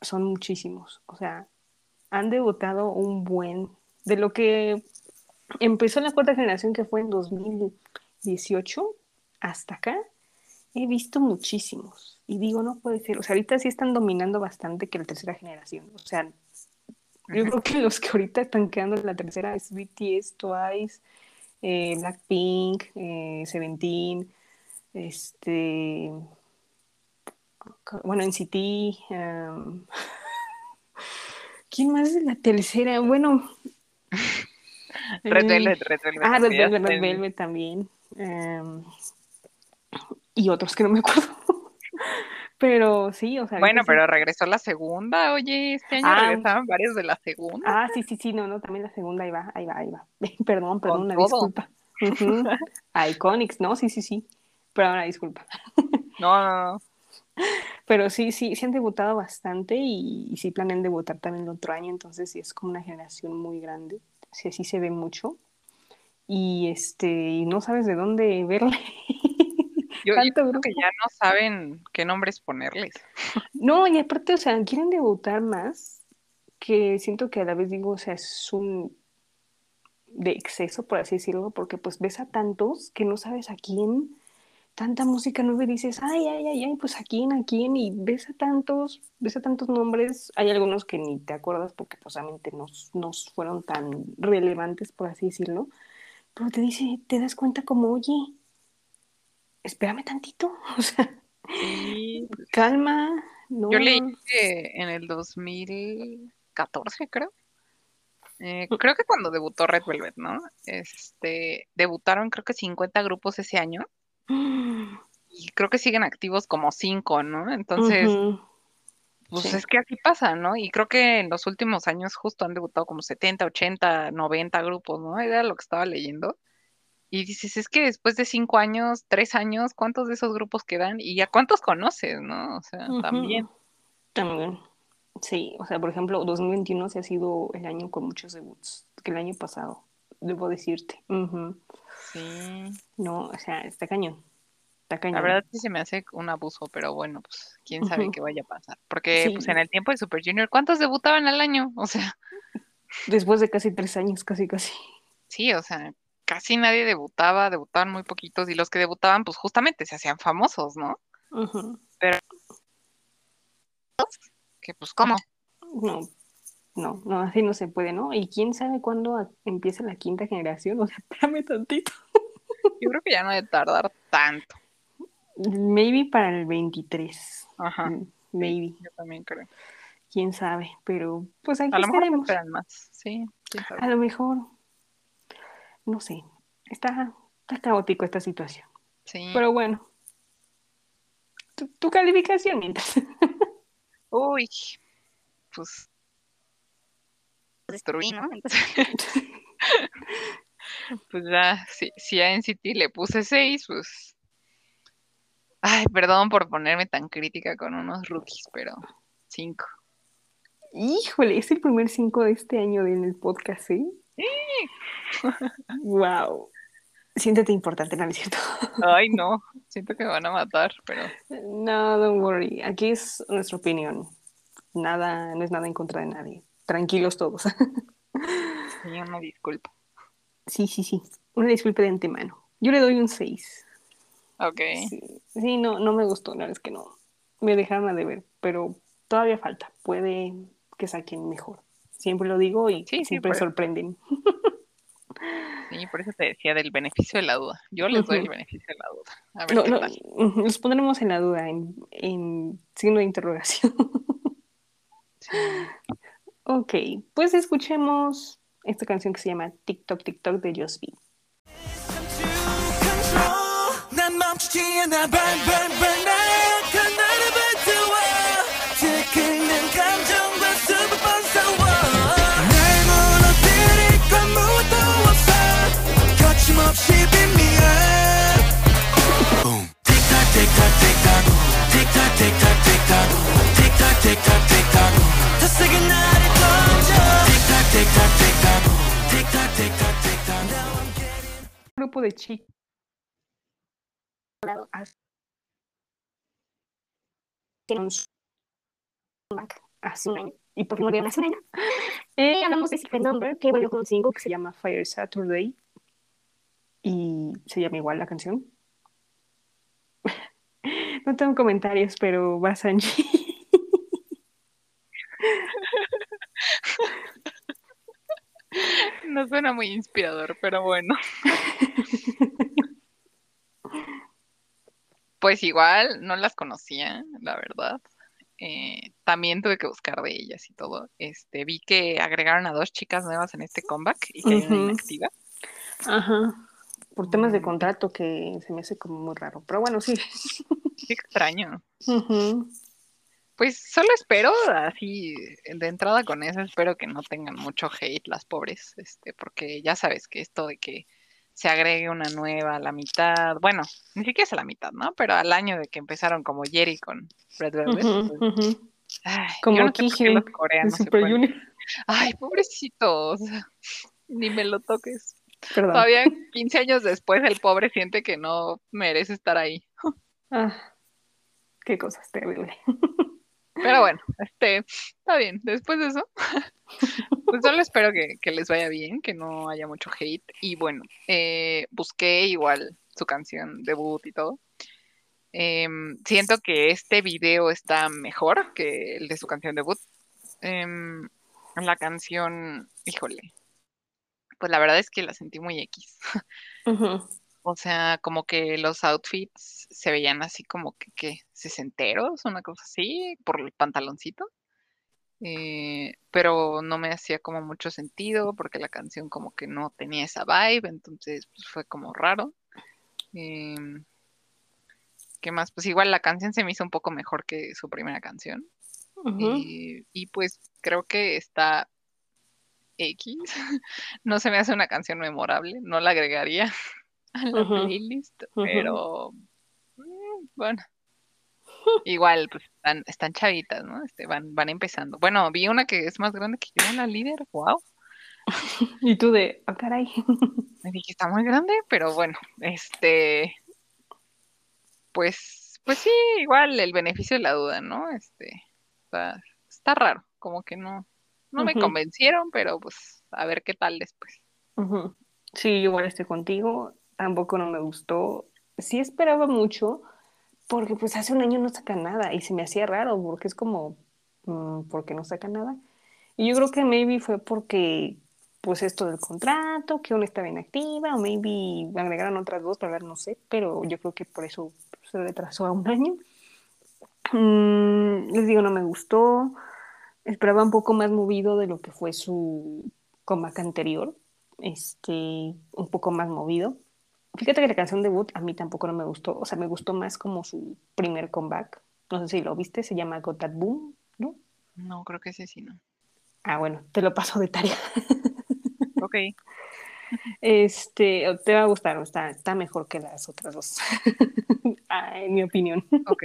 son muchísimos. O sea, han debutado un buen, de lo que empezó en la cuarta generación, que fue en 2018, hasta acá, he visto muchísimos. Y digo, no puede ser. O sea, ahorita sí están dominando bastante que la tercera generación. O sea, yo creo que los que ahorita están quedando en la tercera es BTS, Twice, eh, Blackpink, eh, Seventeen, este, bueno, NCT, um, [LAUGHS] ¿quién más es la tercera? Bueno, [LAUGHS] Red Velvet, Red Velvet. ah, Red ya Velvet, está Red en- Velvet también, um, y otros que no me acuerdo, [LAUGHS] pero sí, o sea, Bueno, sí- pero regresó la segunda, oye, este año Ah. regresaban varios de la segunda. Ah, sí, sí, sí, no, no, también la segunda, ahí va, ahí va, ahí va. Perdón, perdón, Con una todo. disculpa. Ujú. Iconics, ¿no? Sí, sí, sí. Pero una disculpa. [LAUGHS] No, no, no. Pero sí, sí, sí han debutado bastante y, y sí planean debutar también el otro año, entonces sí es como una generación muy grande. Sí, sí se ve mucho. Y este, y no sabes de dónde verle. [LAUGHS] Yo, yo creo que ya no saben qué nombres ponerles. [LAUGHS] No, y aparte, o sea, quieren debutar más, que siento que a la vez digo, o sea, es un de exceso, por así decirlo, porque pues ves a tantos que no sabes a quién, tanta música nueva y dices, ay, ay, ay, ay, pues a quién, a quién, y ves a tantos, ves a tantos nombres, hay algunos que ni te acuerdas porque pues obviamente no, no fueron tan relevantes, por así decirlo, pero te dice, te das cuenta como, oye, espérame tantito, [LAUGHS] o sea, Sí, calma, no. yo leí que en el 2014, creo. eh, creo que cuando debutó Red Velvet, ¿no? Este, debutaron creo que 50 grupos ese año [GASPS] y creo que siguen activos como 5, ¿no? Entonces, pues sí. es que así pasa, ¿no? Y creo que en los últimos años justo han debutado como 70, 80, 90 grupos, ¿no? Era lo que estaba leyendo. Y dices, es que después de cinco años, tres años, ¿cuántos de esos grupos quedan? Y ya cuántos conoces, ¿no? O sea, también. También. Sí, o sea, por ejemplo, 2021 se ha sido el año con muchos debuts que el año pasado, debo decirte. Sí. No, o sea, está cañón. Está cañón. La verdad sí se me hace un abuso, pero bueno, pues quién sabe qué vaya a pasar. Porque Sí. pues en el tiempo de Super Junior, ¿cuántos debutaban al año? O sea, Después de casi tres años, casi, casi. sí, o sea, casi nadie debutaba, debutaban muy poquitos y los que debutaban pues justamente se hacían famosos, ¿no? Ujú. Que pues cómo. No, no, no, así no se puede, ¿no? Y quién sabe cuándo empieza la quinta generación, [LAUGHS] o sea, espérame tantito. Yo creo que ya no debe tardar tanto. Maybe para el 23. Ajá. Mm, Maybe, Yo también creo. quién sabe, pero pues aquí A lo mejor esperan más. Sí. A lo mejor, no sé, está, está caótico esta situación. Sí. Pero bueno, tu, tu calificación mientras. [LAUGHS] Uy, pues destruí, ¿no? Entonces, [LAUGHS] pues ya, si, si a NCT le puse 6, pues... Ay, perdón por ponerme tan crítica con unos rookies, pero 5. Híjole, es el primer 5 de este año en el podcast, ¿eh? wow. Siéntete importante, no es cierto. Ay, no, siento que me van a matar, pero No, don't worry. Aquí es nuestra opinión. Nada, no es nada en contra de nadie. Tranquilos todos. sí, una disculpa. sí, sí, sí. Una disculpa de antemano. Yo le doy un 6. Ok, Sí, sí, no, no me gustó, la verdad es que no. Me dejaron a deber, pero todavía falta. Puede que saquen mejor. Siempre lo digo y Sí, siempre sorprenden. [LAUGHS] sí, por eso te decía del beneficio de la duda. Yo les doy el beneficio de la duda. A ver No, qué no, tal. los pondremos en la duda, en, en signo de interrogación. Sí. [LAUGHS] Ok, pues escuchemos esta canción que se llama TikTok TikTok de Just Be. tic tac tic tac tic tac tic tac tic tac 더 세게 날 grupo de comeback hace un año. Y por fin volvieron un año. Eh, hablamos de Secret Number, que volvió con un single que se llama Fire Saturday. Y se llama igual la canción. [LAUGHS] No tengo comentarios, pero va Sanji. [LAUGHS] No suena muy inspirador, pero bueno. Pues igual no las conocía, la verdad. Eh, también tuve que buscar de ellas y todo. Este, vi que agregaron a dos chicas nuevas en este comeback y que hay una Ujú. inactiva. Ajá. Por temas de Mm. contrato que se me hace como muy raro. Pero bueno, sí. Qué extraño. Pues solo espero, así de entrada con eso, espero que no tengan mucho hate las pobres, este, porque ya sabes que esto de que se agregue una nueva a la mitad, bueno, ni siquiera es a la mitad, ¿no? Pero al año de que empezaron como Jerry con Red Velvet, pues, ay, Como yo no sé por qué Kihyun los de coreanos se Super Junior. Ay, pobrecitos, [LAUGHS] ni me lo toques. Perdón. Todavía 15 años después el pobre siente que no merece estar ahí. Ah, qué cosas terribles. [LAUGHS] Pero bueno, este, está bien. Después de eso, [LAUGHS] pues solo espero que, que les vaya bien, que no haya mucho hate. Y bueno, eh, busqué igual su canción debut y todo. Em, siento que este video está mejor que el de su canción debut. Em, la canción, híjole, pues la verdad es que la sentí muy X. [LAUGHS] O sea, como que los outfits se veían así como que, ¿qué? sesenteros, una cosa así, por el pantaloncito. Eh, pero no me hacía como mucho sentido porque la canción como que no tenía esa vibe, entonces pues, fue como raro. Em, ¿qué más? Pues igual la canción se me hizo un poco mejor que su primera canción. Y, pues creo que está X. [LAUGHS] No se me hace una canción memorable, no la agregaría a la playlist, pero mm, bueno. Igual, pues están, están chavitas, ¿no? Este, van, van empezando. Bueno, vi una que es más grande que yo, la líder, wow. [LAUGHS] Y tú de, ah, caray. [LAUGHS] Me dije, está muy grande, pero bueno, este, pues, pues sí, igual el beneficio de la duda, ¿no? Este, está, está raro, como que no, no me convencieron, pero pues a ver qué tal después. Sí, igual estoy contigo. Tampoco no me gustó. Sí esperaba mucho, porque pues hace un año no saca nada y se me hacía raro, porque es como, mm, ¿por qué no saca nada? Y yo creo que maybe fue porque, pues esto del contrato, que una estaba inactiva, o maybe agregaron otras dos, la verdad no sé, pero yo creo que por eso se retrasó a un año. Mm, les digo, no me gustó. Esperaba un poco más movido de lo que fue su comeback anterior. Este, un poco más movido. Fíjate que la canción debut a mí tampoco no me gustó. O sea, me gustó más como su primer comeback. No sé si lo viste, se llama Got That Boom, ¿no? No, creo que ese sí, no. Ah, bueno, te lo paso de tarea. [LAUGHS] Ok, Este, te va a gustar, está, está mejor que las otras dos, Ah, [LAUGHS] en mi opinión. ok.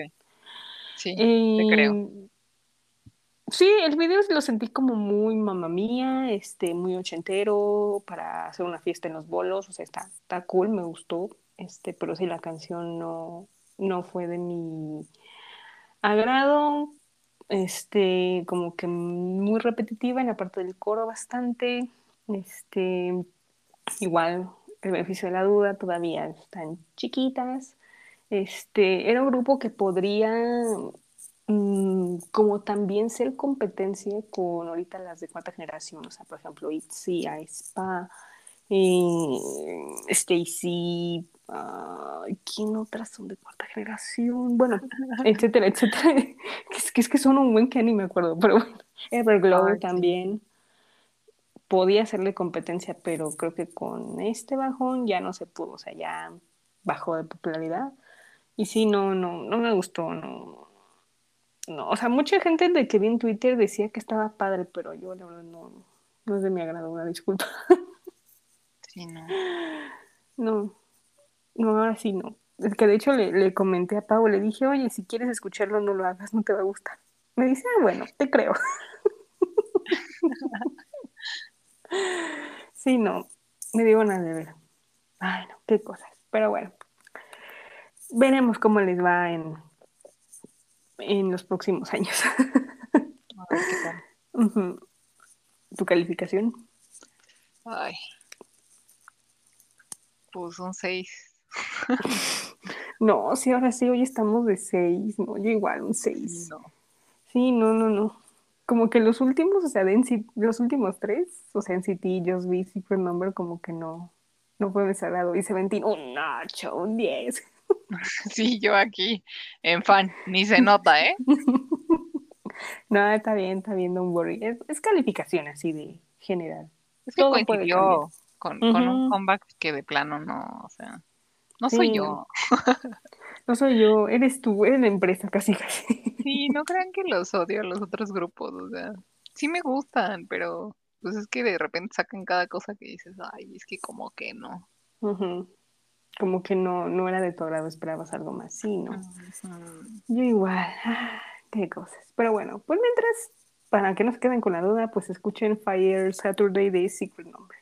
Sí, te creo. Sí, el video lo sentí como muy mamá mía, este, muy ochentero para hacer una fiesta en los bolos, o sea, está, está cool, me gustó, este, pero sí la canción no, no fue de mi agrado, este, como que muy repetitiva en la parte del coro bastante, este, igual el beneficio de la duda, todavía están chiquitas, este, era un grupo que podría como también ser competencia con ahorita las de cuarta generación, o sea, por ejemplo, ITZY, aespa, eh, Stacy, ah, ¿quién otras son de cuarta generación? Bueno, [LAUGHS] etcétera, etcétera. [LAUGHS] Es que, es que son un buen que ni me acuerdo, pero bueno, Everglow sí. también podía hacerle competencia, pero creo que con este bajón ya no se pudo, o sea, ya bajó de popularidad. Y sí, no, no, no me gustó, no. No, o sea, mucha gente de que vi en Twitter decía que estaba padre, pero yo la verdad no, no es de mi agrado, una disculpa. [LAUGHS] Sí, no. No, no, ahora sí no. Es que de hecho le, le comenté a Pau, le dije, oye, si quieres escucharlo, no lo hagas, no te va a gustar. Me dice, ah, bueno, te creo. [LAUGHS] sí, no, me dio ganas de ver. Ay, no, qué cosas. Pero bueno, veremos cómo les va en, en los próximos años. A ver qué tal. [LAUGHS] Ujú. ¿Tu calificación? Ay. Pues un 6. [LAUGHS] No, sí, ahora sí, hoy estamos de 6, no, yo igual, un 6. No. Sí, no, no, no. Como que los últimos, o sea, de los últimos tres, o sea, NCT, Just Be, Secret Number, como que no, no fue desagrado. Y Seventeen, un 8, un 10. [LAUGHS] Sí, yo aquí en fan, ni se nota, ¿eh? [LAUGHS] No, está bien, está bien, don't worry. Es, es calificación así de general. Es que Todo coincidió con, con un comeback que de plano no, o sea, no soy Sí, yo. [LAUGHS] No soy yo, eres tú, eres la empresa casi casi. Sí, no crean que los odio a los otros grupos, o sea, sí me gustan, pero pues es que de repente sacan cada cosa que dices, ay, es que como que no. Ujú. Como que no, no era de tu agrado, esperabas algo más. Sí, no. Ujú. Yo igual. Ah, qué cosas. Pero bueno, pues mientras, para que no se queden con la duda, pues escuchen Fire Saturday de Secret Number.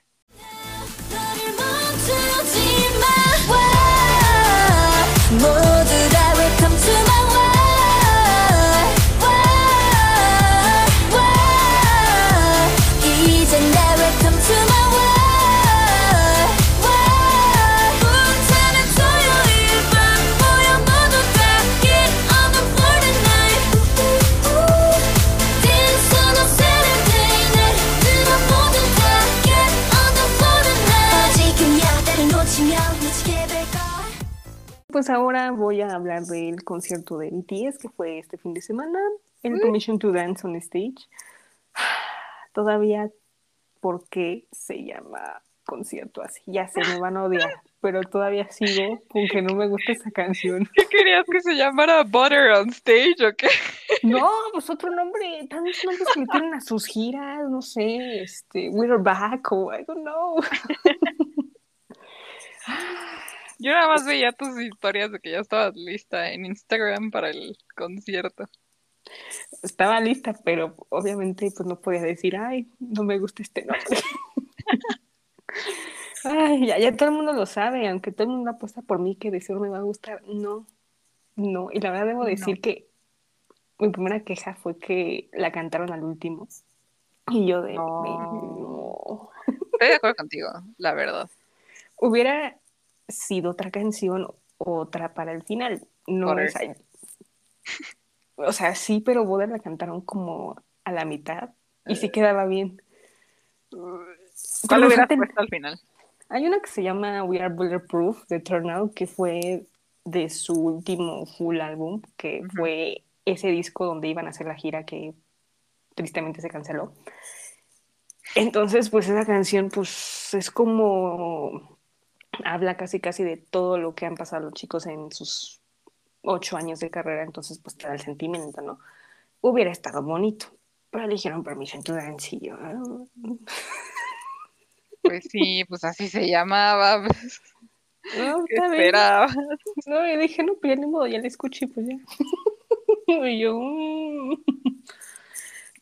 Pues ahora voy a hablar del concierto de BTS que fue este fin de semana, el Permission to Dance on Stage. [SIGHS] Todavía, ¿por qué se llama concierto así? Ya sé, me van a odiar, [LAUGHS] pero todavía sigo con que no me gusta esa canción. ¿Qué querías que se llamara Butter on Stage o qué? No, [LAUGHS] pues otro nombre, tantos nombres que tienen a sus giras, no sé, este, We're Back o I don't know. Yo nada más veía tus historias de que ya estabas lista en Instagram para el concierto. Estaba lista, pero obviamente pues no podía decir, ay, no me gusta este nombre. [LAUGHS] Ay, ya, ya todo el mundo lo sabe, aunque todo el mundo apuesta por mí que de seguro me va a gustar. No, no. Y la verdad debo No. decir que mi primera queja fue que la cantaron al último. Y yo de, No. no. Estoy de acuerdo contigo, la verdad. Hubiera sido otra canción, otra para el final. No es. [LAUGHS] O sea, sí, pero Butter la cantaron como a la mitad y sí quedaba bien. ¿Cuál hubieras fíjate, puesto al final? Hay una que se llama We Are Bulletproof de Turnout, que fue de su último full álbum, que fue ese disco donde iban a hacer la gira que tristemente se canceló. Entonces, pues esa canción, pues es como habla casi casi de todo lo que han pasado los chicos en sus ocho años de carrera, entonces pues te da el sentimiento, ¿no? Hubiera estado bonito, pero eligieron Permission to Dance y yo, Pues sí, pues así se llamaba. pues, no, ¿Qué esperabas? No, y dije, no, pues ya ni modo, ya la escuché, pues ya. [LAUGHS] y yo, mm.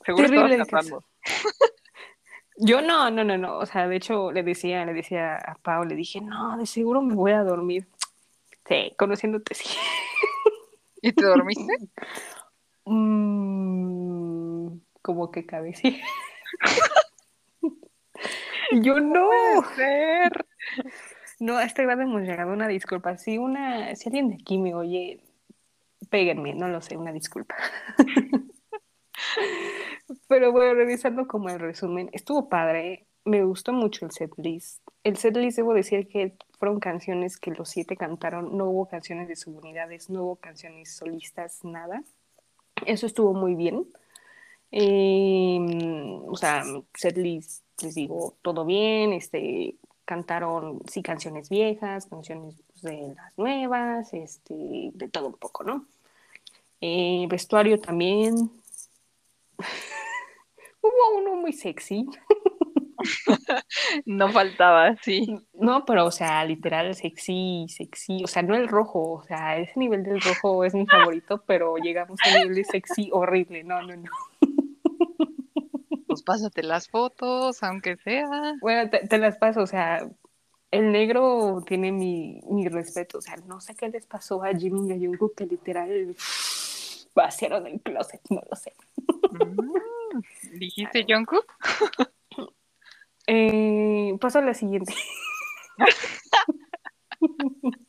Seguro Terrible. Yo no, no, no, no, o sea, de hecho le decía, le decía a Pau, le dije, no, de seguro me voy a dormir. Sí, conociéndote, sí. ¿Y te dormiste? [LAUGHS] Mm, como que cabecilla. [LAUGHS] y yo no, Ser. no, a este grado hemos llegado, una disculpa. Si una, si alguien de aquí me oye, péguenme, no lo sé, una disculpa. [LAUGHS] Pero bueno, revisando como el resumen, estuvo padre, me gustó mucho el setlist. El setlist, debo decir que fueron canciones que los siete cantaron, no hubo canciones de subunidades, no hubo canciones solistas, nada. Eso estuvo muy bien. Eh, o sea, setlist, les digo, todo bien, este, cantaron, sí, canciones viejas, canciones pues, de las nuevas, este, de todo un poco, ¿no? Eh, vestuario también. [LAUGHS] Hubo uno muy sexy, [LAUGHS] No faltaba, sí. no, pero o sea, literal sexy, sexy, o sea, no el rojo, o sea, ese nivel del rojo es mi favorito, pero llegamos a un nivel de sexy horrible, no, no, no. Pues pásate las fotos, aunque sea. Bueno, te, te las paso, o sea, el negro tiene mi, mi respeto, o sea, no sé qué les pasó a Jimmy y a Jungkook, que literal, vaciaron el closet, no lo sé. Mm, ¿Dijiste Jungkook? [LAUGHS] Eh, paso a la siguiente. [LAUGHS]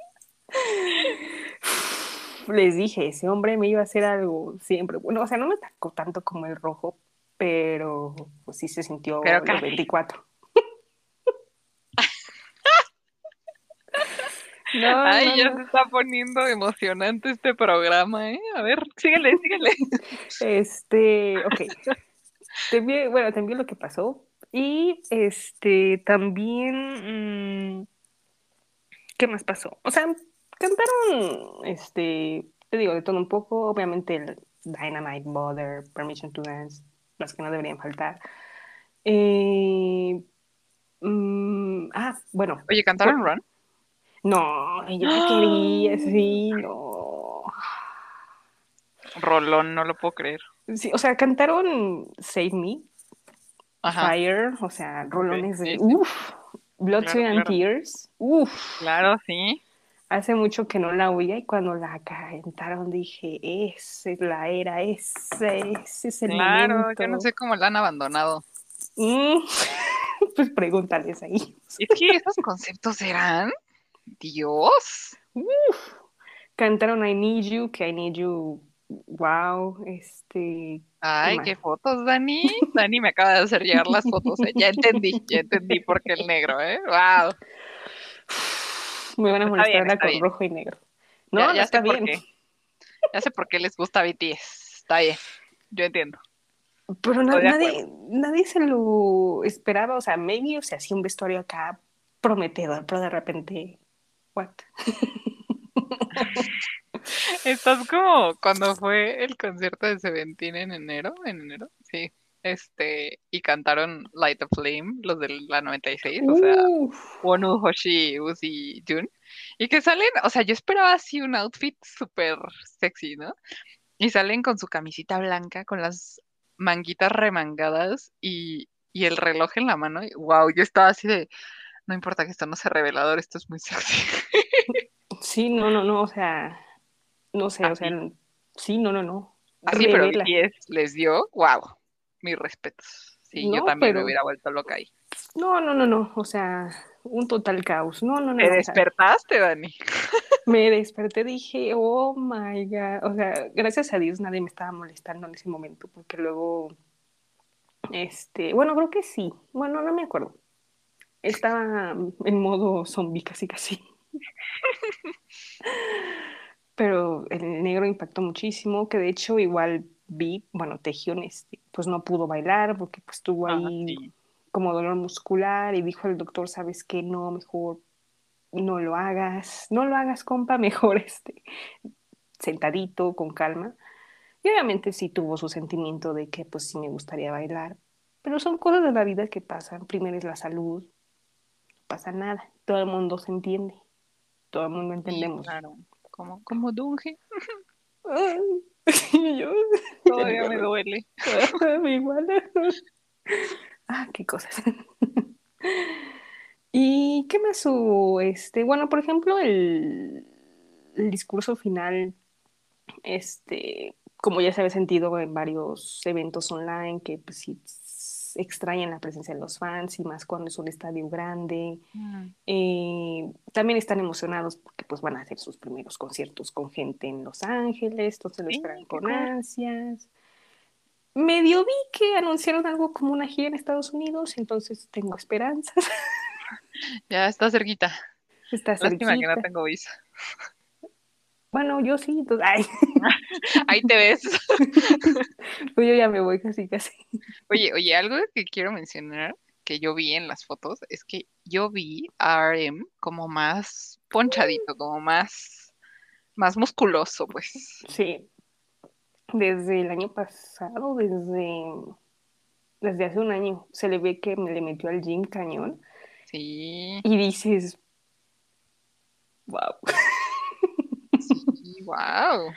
Les dije, ese hombre me iba a hacer algo siempre. Bueno, o sea, no me atacó tanto como el rojo, pero pues sí se sintió Pero los casi. 24. No, Ay, no, ya no. se está poniendo emocionante este programa, ¿eh? A ver, síguele, síguele. Este, ok. Bueno, te envié lo que pasó. Y este también. mm, ¿qué más pasó? O sea, cantaron, este, te digo, de todo un poco. Obviamente el Dynamite, Bother, Permission to Dance, las que no deberían faltar. Eh, mm, ah, bueno, Oye, ¿cantaron Run? No, yo no quería, sí, no. Rolón, no lo puedo creer. Sí, o sea, cantaron Save Me, Ajá, Fire, o sea, rolones de sí, sí. uff, Blood, Claro, Sweat and claro. Tears, uff, claro, sí. hace mucho que no la oía y cuando la cantaron dije, esa es la era, ese, ese es el Claro, momento. yo no sé cómo la han abandonado. Mm, [LAUGHS] pues pregúntales ahí. Es que esos conceptos eran. Dios. Cantaron I Need You, que I Need You, wow, este, Ay, qué fotos, Dani. [LAUGHS] Dani me acaba de hacer llegar las fotos. ¿eh? Ya entendí, ya entendí por qué el negro, ¿eh? Wow. me van a molestar bien, con bien. rojo y negro. No, Ya, no ya está sé por bien. qué. Ya sé por qué les gusta BTS. Está bien. Yo entiendo. Pero na- nadie, nadie se lo esperaba, o sea, maybe se hacía un vestuario acá prometedor, pero de repente, what? [LAUGHS] Estás como cuando fue el concierto de Seventeen en enero, en enero, sí. Este, y cantaron Light of Flame, los de la 96, o sea, Uf, Wonu, Hoshi, Uzi, Jun. Y que salen, o sea, yo esperaba así un outfit súper sexy, ¿no? Y salen con su camisita blanca, con las manguitas remangadas y, y el reloj en la mano. Y, wow, yo estaba así de, no importa que esto no sea revelador, esto es muy sexy. sí, no, no, no, o sea, no sé, o sea, sí, no, no, no. Así, pero Revela. BTS les dio, wow, mis respetos. Sí, yo también me hubiera vuelto loca ahí. No, no, no, no, o sea, un total caos. No, no, no, ¿Te no, o sea, despertaste, Dani? [LAUGHS] me desperté, dije, oh my God, o sea, gracias a Dios nadie me estaba molestando en ese momento, porque luego, este, bueno, creo que sí, bueno, no me acuerdo. Estaba en modo zombie casi casi. Pero el negro impactó muchísimo, que de hecho igual vi, bueno, Tejión, este, pues no pudo bailar porque pues tuvo Ah, ahí sí. como dolor muscular y dijo el doctor, sabes qué, no, mejor no lo hagas, no lo hagas, compa, mejor este, sentadito, con calma. Y obviamente sí tuvo su sentimiento de que pues sí me gustaría bailar, pero son cosas de la vida que pasan. Primero es la salud, pasa nada, todo el mundo se entiende, todo el mundo Sí, entendemos. claro. Como, como Dunge, [LAUGHS] yo, todavía me duele. [LAUGHS] Igual. Ah, qué cosas. ¿Y qué más hubo? Este, bueno, por ejemplo, el, el discurso final, este, como ya se había sentido en varios eventos online, que pues sí extrañan la presencia de los fans y más cuando es un estadio grande. Mm. Eh, también están emocionados porque pues van a hacer sus primeros conciertos con gente en Los Ángeles, entonces lo esperan con ansias. Medio vi que anunciaron algo como una gira en Estados Unidos, entonces tengo esperanzas. [LAUGHS] Ya está cerquita. Está Lástima que no cerquita. tengo visa. Bueno, yo sí, entonces, ay, [LAUGHS] Ahí te ves. [LAUGHS] pues yo ya me voy casi casi. Oye, oye, algo que quiero mencionar que yo vi en las fotos es que yo vi a RM como más ponchadito, como más, más musculoso, pues. Sí, desde el año pasado, desde, desde hace un año, se le ve que me le metió al gym cañón Sí, y dices, wow. Wow.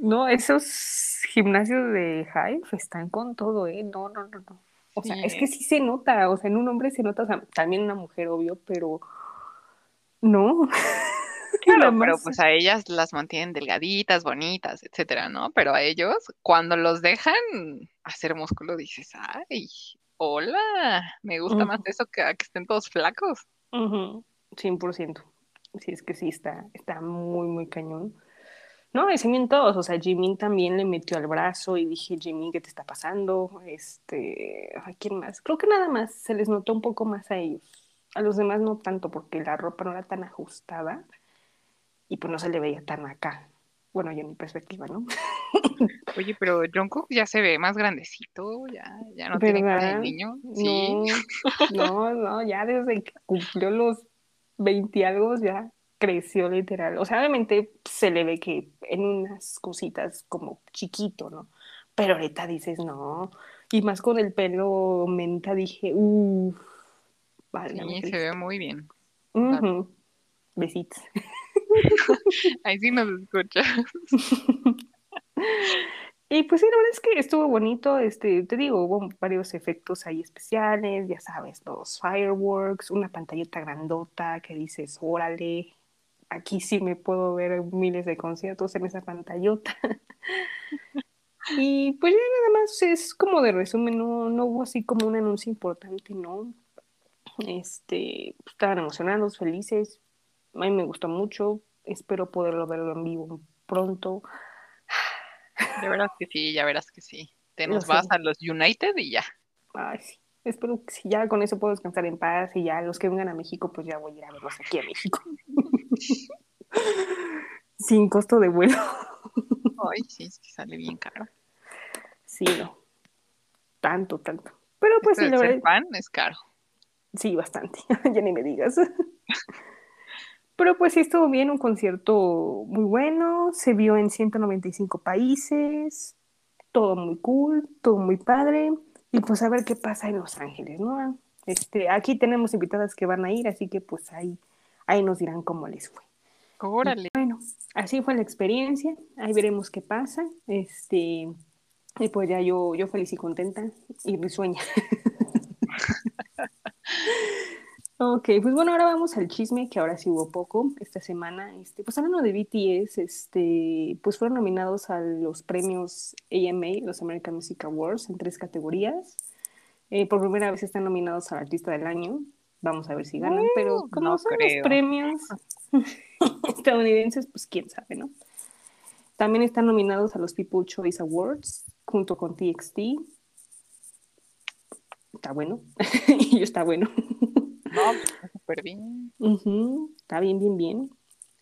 No, esos gimnasios de Hive están con todo, ¿eh? No, no, no, no. O sea, Sí, es que sí se nota, o sea, en un hombre se nota, o sea, también una mujer, obvio, pero no. La [LAUGHS] Claro, pero pues a ellas las mantienen delgaditas, bonitas, etcétera, ¿no? Pero a ellos, cuando los dejan hacer músculo, dices, ay, hola, me gusta más eso que a que estén todos flacos. Ujú, 100%. Sí, es que sí, está, está muy, muy cañón. No, y se bien todos, o sea, Jimin también le metió al brazo y dije, Jimin, ¿qué te está pasando? Este, ¿a quién más? Creo que nada más se les notó un poco más a ellos. A los demás no tanto, porque la ropa no era tan ajustada y pues no se le veía tan acá. Bueno, yo en mi perspectiva, ¿no? [LAUGHS] Oye, pero Jungkook ya se ve más grandecito, ya, ya no tiene cara de ¿Verdad? niño. Sí, No, no, no, ya desde que cumplió los 20 algo ya creció literal. O sea, obviamente se le ve que en unas cositas como chiquito, ¿no? Pero ahorita dices, no. Y más con el pelo menta dije, uff, válgame sí, se ve muy bien. Besitos. [LAUGHS] Ahí sí nos escucha. [LAUGHS] Y pues sí, la verdad es que estuvo bonito, este, te digo, hubo varios efectos ahí especiales, ya sabes, los fireworks, una pantallita grandota que dices, órale, aquí sí me puedo ver miles de conciertos en esa pantallota. [LAUGHS] Y pues ya nada más es como de resumen, no, no hubo así como un anuncio importante, ¿no? Este, estaban emocionados, felices, a mí me gustó mucho, espero poderlo verlo en vivo pronto. [SIGHS] Ya verás que sí, ya verás que sí. Te nos vas sé. a los United y ya. Ay, sí. Espero que si ya con eso puedo descansar en paz y ya los que vengan a México, pues ya voy a ir a verlos aquí a México. [LAUGHS] Sin costo de vuelo. Ay, sí, es que sale bien caro. Sí, no. Tanto, tanto. Pero pues Esto sí, de la ser verdad, fan es caro. sí, bastante. [LAUGHS] ya ni me digas. Pero pues sí estuvo bien, un concierto muy bueno, se vio en 195 países, todo muy cool, todo muy padre, y pues a ver qué pasa en Los Ángeles, ¿no? Este, aquí tenemos invitadas que van a ir, así que pues ahí, ahí nos dirán cómo les fue. Órale. Bueno, así fue la experiencia, ahí veremos qué pasa, este, y pues ya yo, yo feliz y contenta y risueña. [LAUGHS] Ok, pues bueno, ahora vamos al chisme, que ahora sí hubo poco esta semana. Este, pues hablando de BTS, este, pues fueron nominados a los premios AMA, los American Music Awards, en tres categorías. Eh, por primera vez están nominados al Artista del Año. Vamos a ver si ganan, pero Uh, como no son creo. los premios [LAUGHS] estadounidenses, pues quién sabe, ¿no? También están nominados a los People Choice Awards, junto con TXT. Está bueno. [LAUGHS] y está bueno. No, pues, está súper bien. Está bien, bien, bien.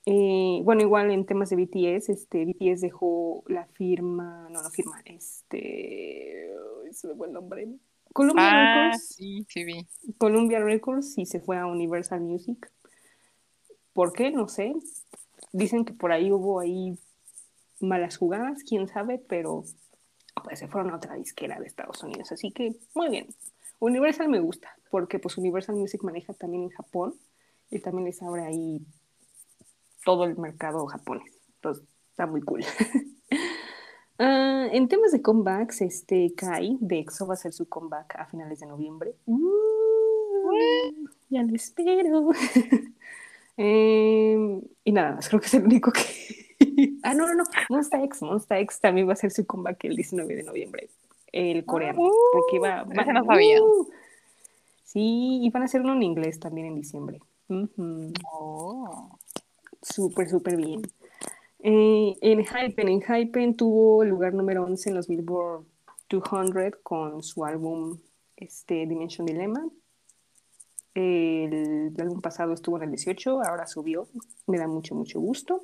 Eh, bueno, igual en temas de BTS, este, BTS dejó la firma, no, no firma, este, se me fue el nombre, Columbia Ah, Records, sí, sí vi. Columbia Records y se fue a Universal Music. ¿Por qué? No sé. Dicen que por ahí hubo ahí malas jugadas, quién sabe, pero pues se fueron a otra disquera de Estados Unidos, así que muy bien. Universal me gusta, porque pues Universal Music maneja también en Japón y también les abre ahí todo el mercado japonés. Entonces, está muy cool. [LAUGHS] Ah, en temas de comebacks, este Kai de EXO va a hacer su comeback a finales de noviembre. Uh, ya lo espero. [LAUGHS] Eh, y nada más, creo que es el único que. [LAUGHS] ah, no, no, no. Monsta X, Monsta X también va a hacer su comeback el 19 de noviembre. El coreano. uh, porque va. va- no sabía. uh. sí, y van a hacer uno en inglés también en diciembre. Ujú. Oh. Súper, súper bien. Eh, en Hypen, en Hypen tuvo lugar número 11 en los Billboard 200 con su álbum este, Dimension Dilemma. El, el álbum pasado estuvo en el 18, ahora subió. Me da mucho, mucho gusto.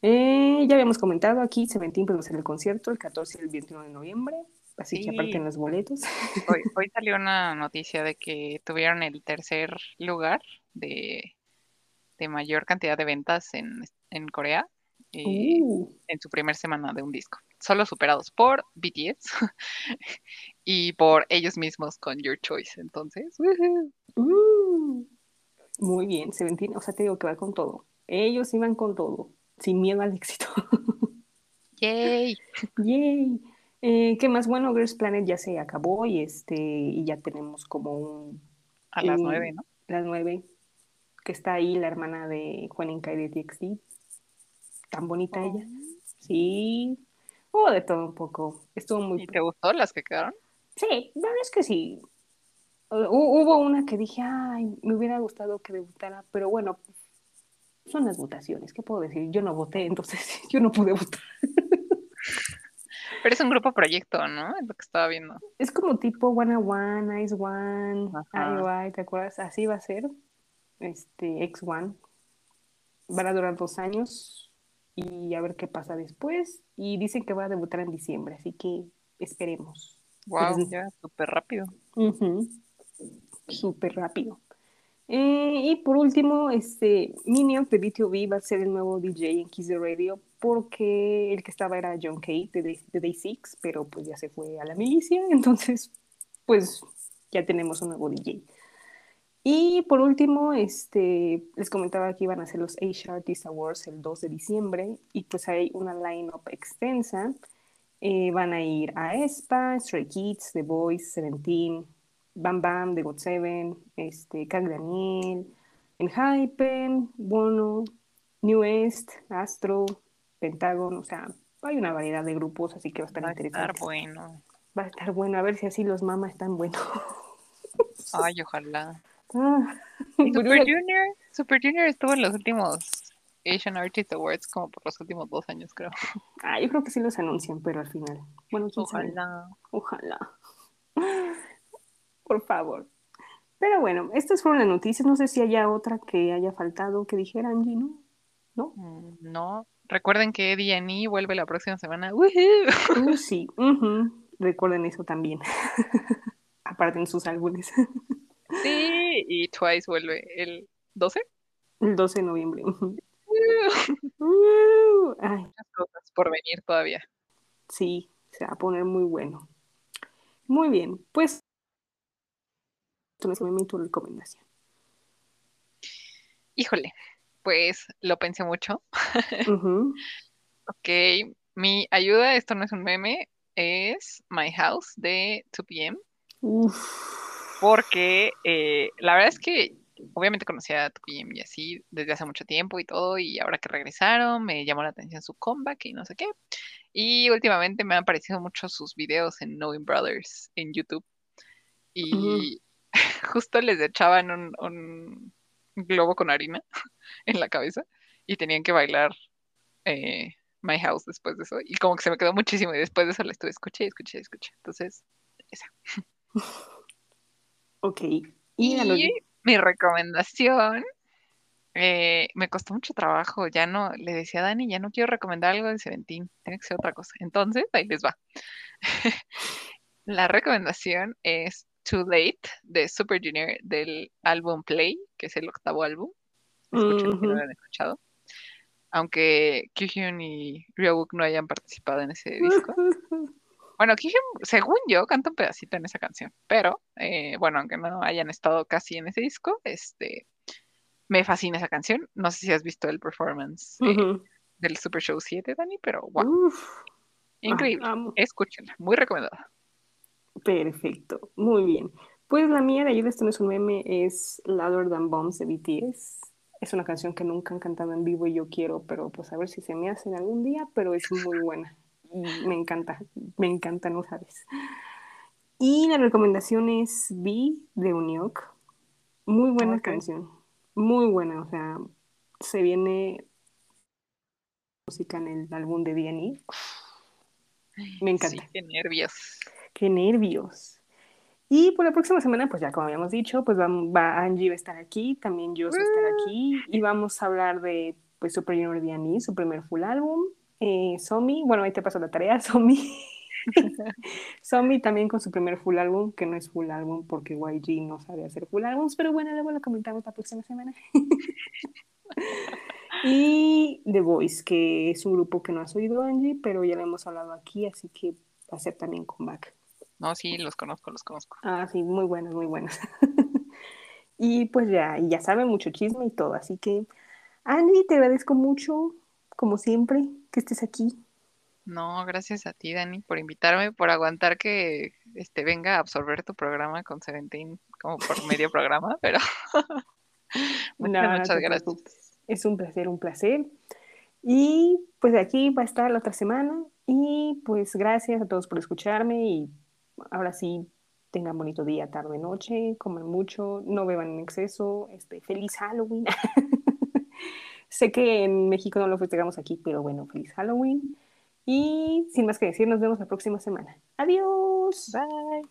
Eh, ya habíamos comentado aquí, Seventeen pues va a ser el concierto el 14 y el 21 de noviembre. Así que Sí. aparten los boletos. Hoy, [LAUGHS] hoy salió una noticia de que tuvieron el tercer lugar de, de mayor cantidad de ventas en, en Corea eh, Uh, en su primer semana de un disco. Solo superados por BTS [LAUGHS] y por ellos mismos con Your Choice. Entonces, uh. Muy bien, Seventeen, o sea, te digo que va con todo. Ellos iban con todo, sin miedo al éxito. [LAUGHS] ¡yay! Yay. Eh, ¿qué más? Bueno, Girls Planet ya se acabó y este y ya tenemos como un A las nueve, ¿no? las nueve que está ahí la hermana de Juaninka y de TXT. Tan bonita ella. Sí. Hubo de todo un poco. Estuvo muy... ¿Y te gustó las que quedaron? Sí, la verdad es que sí. Hu- hubo una que dije, ay, me hubiera gustado que debutara, pero bueno, son las votaciones, ¿qué puedo decir? Yo no voté, entonces [LAUGHS] yo no pude votar. Pero es un grupo proyecto, ¿no? Es lo que estaba viendo. Es como tipo One on One, Ice One. IY, ¿te acuerdas? Así va a ser, este, X One. Van a durar dos años y a ver qué pasa después. Y dicen que va a debutar en diciembre, así que esperemos. Wow, ya, súper rápido. Ujú. Súper rápido. Eh, y por último, este Minions de BTOB va a ser el nuevo DJ en Kiss the Radio porque el que estaba era John Kate de, Day- de Day Six, pero pues ya se fue a la milicia, [LAUGHS] entonces pues ya tenemos un nuevo DJ. Y por último, este, les comentaba que iban a hacer los Asia Artist Awards el 2 de diciembre y pues hay una line-up extensa. Eh, van a ir a Espa, Stray Kids, The Boys, Seventeen, Bam Bam, The God Seven, este, Kang Daniel, Enhypen, Bono, New East, Astro, Pentagon, o sea, hay una variedad de grupos, así que va a estar Va a interesante. estar bueno. Va a estar bueno, a ver si así los mamas están buenos. Ay, ojalá. [LAUGHS] Pero Super Junior, Super Junior estuvo en los últimos Asian Artist Awards como por los últimos dos años, creo. [LAUGHS] Ah, yo creo que sí los anuncian, pero al final. Bueno. Ojalá. Ojalá. [LAUGHS] Por favor. Pero bueno, estas fueron las noticias. No sé si haya otra que haya faltado que dijera Angie, ¿no? ¿No? Mm, No. Recuerden que D&E vuelve la próxima semana. Uh, sí. Recuerden eso también. Aparte en sus álbumes. Sí, y Twice vuelve el 12. El 12 de noviembre. [LAUGHS] Uh, ay, Muchas cosas por venir todavía. sí, se va a poner muy bueno. Muy bien, pues. Es mi tu recomendación. Híjole, pues lo pensé mucho. [LAUGHS] Ujú. Ok, mi ayuda, esto no es un meme, es My House de 2PM. Uf. Porque eh, la verdad es que obviamente conocía a 2PM y así desde hace mucho tiempo y todo, y ahora que regresaron me llamó la atención su comeback y no sé qué. Y últimamente me han aparecido mucho sus videos en Knowing Brothers en YouTube. Y [LAUGHS] justo les echaban un, un globo con harina [LAUGHS] en la cabeza y tenían que bailar eh, My House después de eso. Y como que se me quedó muchísimo y después de eso la estuve escuché, escuché, escuché. Entonces, [LAUGHS] Ok. Y Y mi recomendación, eh, me costó mucho trabajo, ya no, le decía a Dani, ya no quiero recomendar algo de Seventeen, tiene que ser otra cosa. Entonces, ahí les va. [LAUGHS] La recomendación es Too Late de Super Junior del álbum Play, que es el octavo álbum. Escuchen si no Ujú. lo han escuchado. Aunque Kyuhyun y Ryobuk no hayan participado en ese disco. [LAUGHS] Bueno, Kyuhyun, según yo, canta un pedacito en esa canción, pero eh, bueno, aunque no hayan estado casi en ese disco, este, me fascina esa canción. No sé si has visto el performance eh, del Super Show 7, Dani, pero wow, Uf. increíble. Ah. Escúchenla, muy recomendada. Perfecto, muy bien. Pues la mía de ayuda, esto no es un meme, es Louder Than Bombs de BTS. Es una canción que nunca han cantado en vivo y yo quiero, pero pues a ver si se me hacen algún día, pero es muy buena. Me encanta, me encanta, no sabes. Y la recomendación es B de Uniok. Muy buena canción, muy buena, o sea, se viene música en el álbum de D&E. Me encanta. Sí, qué nervios. Qué nervios. Y por la próxima semana, pues ya como habíamos dicho, pues va, va Angie va a estar aquí, también yo voy a estar aquí y vamos a hablar de pues Super Junior D&E, su primer full álbum. Eh, Somi, bueno, ahí te paso la tarea, [LAUGHS] Somi. [LAUGHS] Somi también con su primer full álbum, que no es full álbum porque YG no sabe hacer full álbums, pero bueno, luego lo comentamos la próxima semana. [LAUGHS] y The Voice, que es un grupo que no has oído, Angie, pero ya lo hemos hablado aquí, así que va a ser también comeback. No, sí, los conozco, los conozco. Ah, sí, muy buenas, muy buenas. y pues ya, ya saben mucho chisme y todo, así que Andy, te agradezco mucho, como siempre, que estés aquí. No, gracias a ti, Dani, por invitarme, por aguantar que este venga a absorber tu programa con Seventeen como por medio [LAUGHS] programa, pero [LAUGHS] Muchas, No, gracias. preocupes. Es un placer, un placer. Y pues aquí va a estar la otra semana. Y pues gracias a todos por escucharme. Y ahora sí, tengan bonito día, tarde, noche. Coman mucho, no beban en exceso. Este, feliz Halloween. [LAUGHS] sé que en México no lo festejamos aquí, pero bueno, feliz Halloween. Y sin más que decir, nos vemos la próxima semana. Adiós. Bye.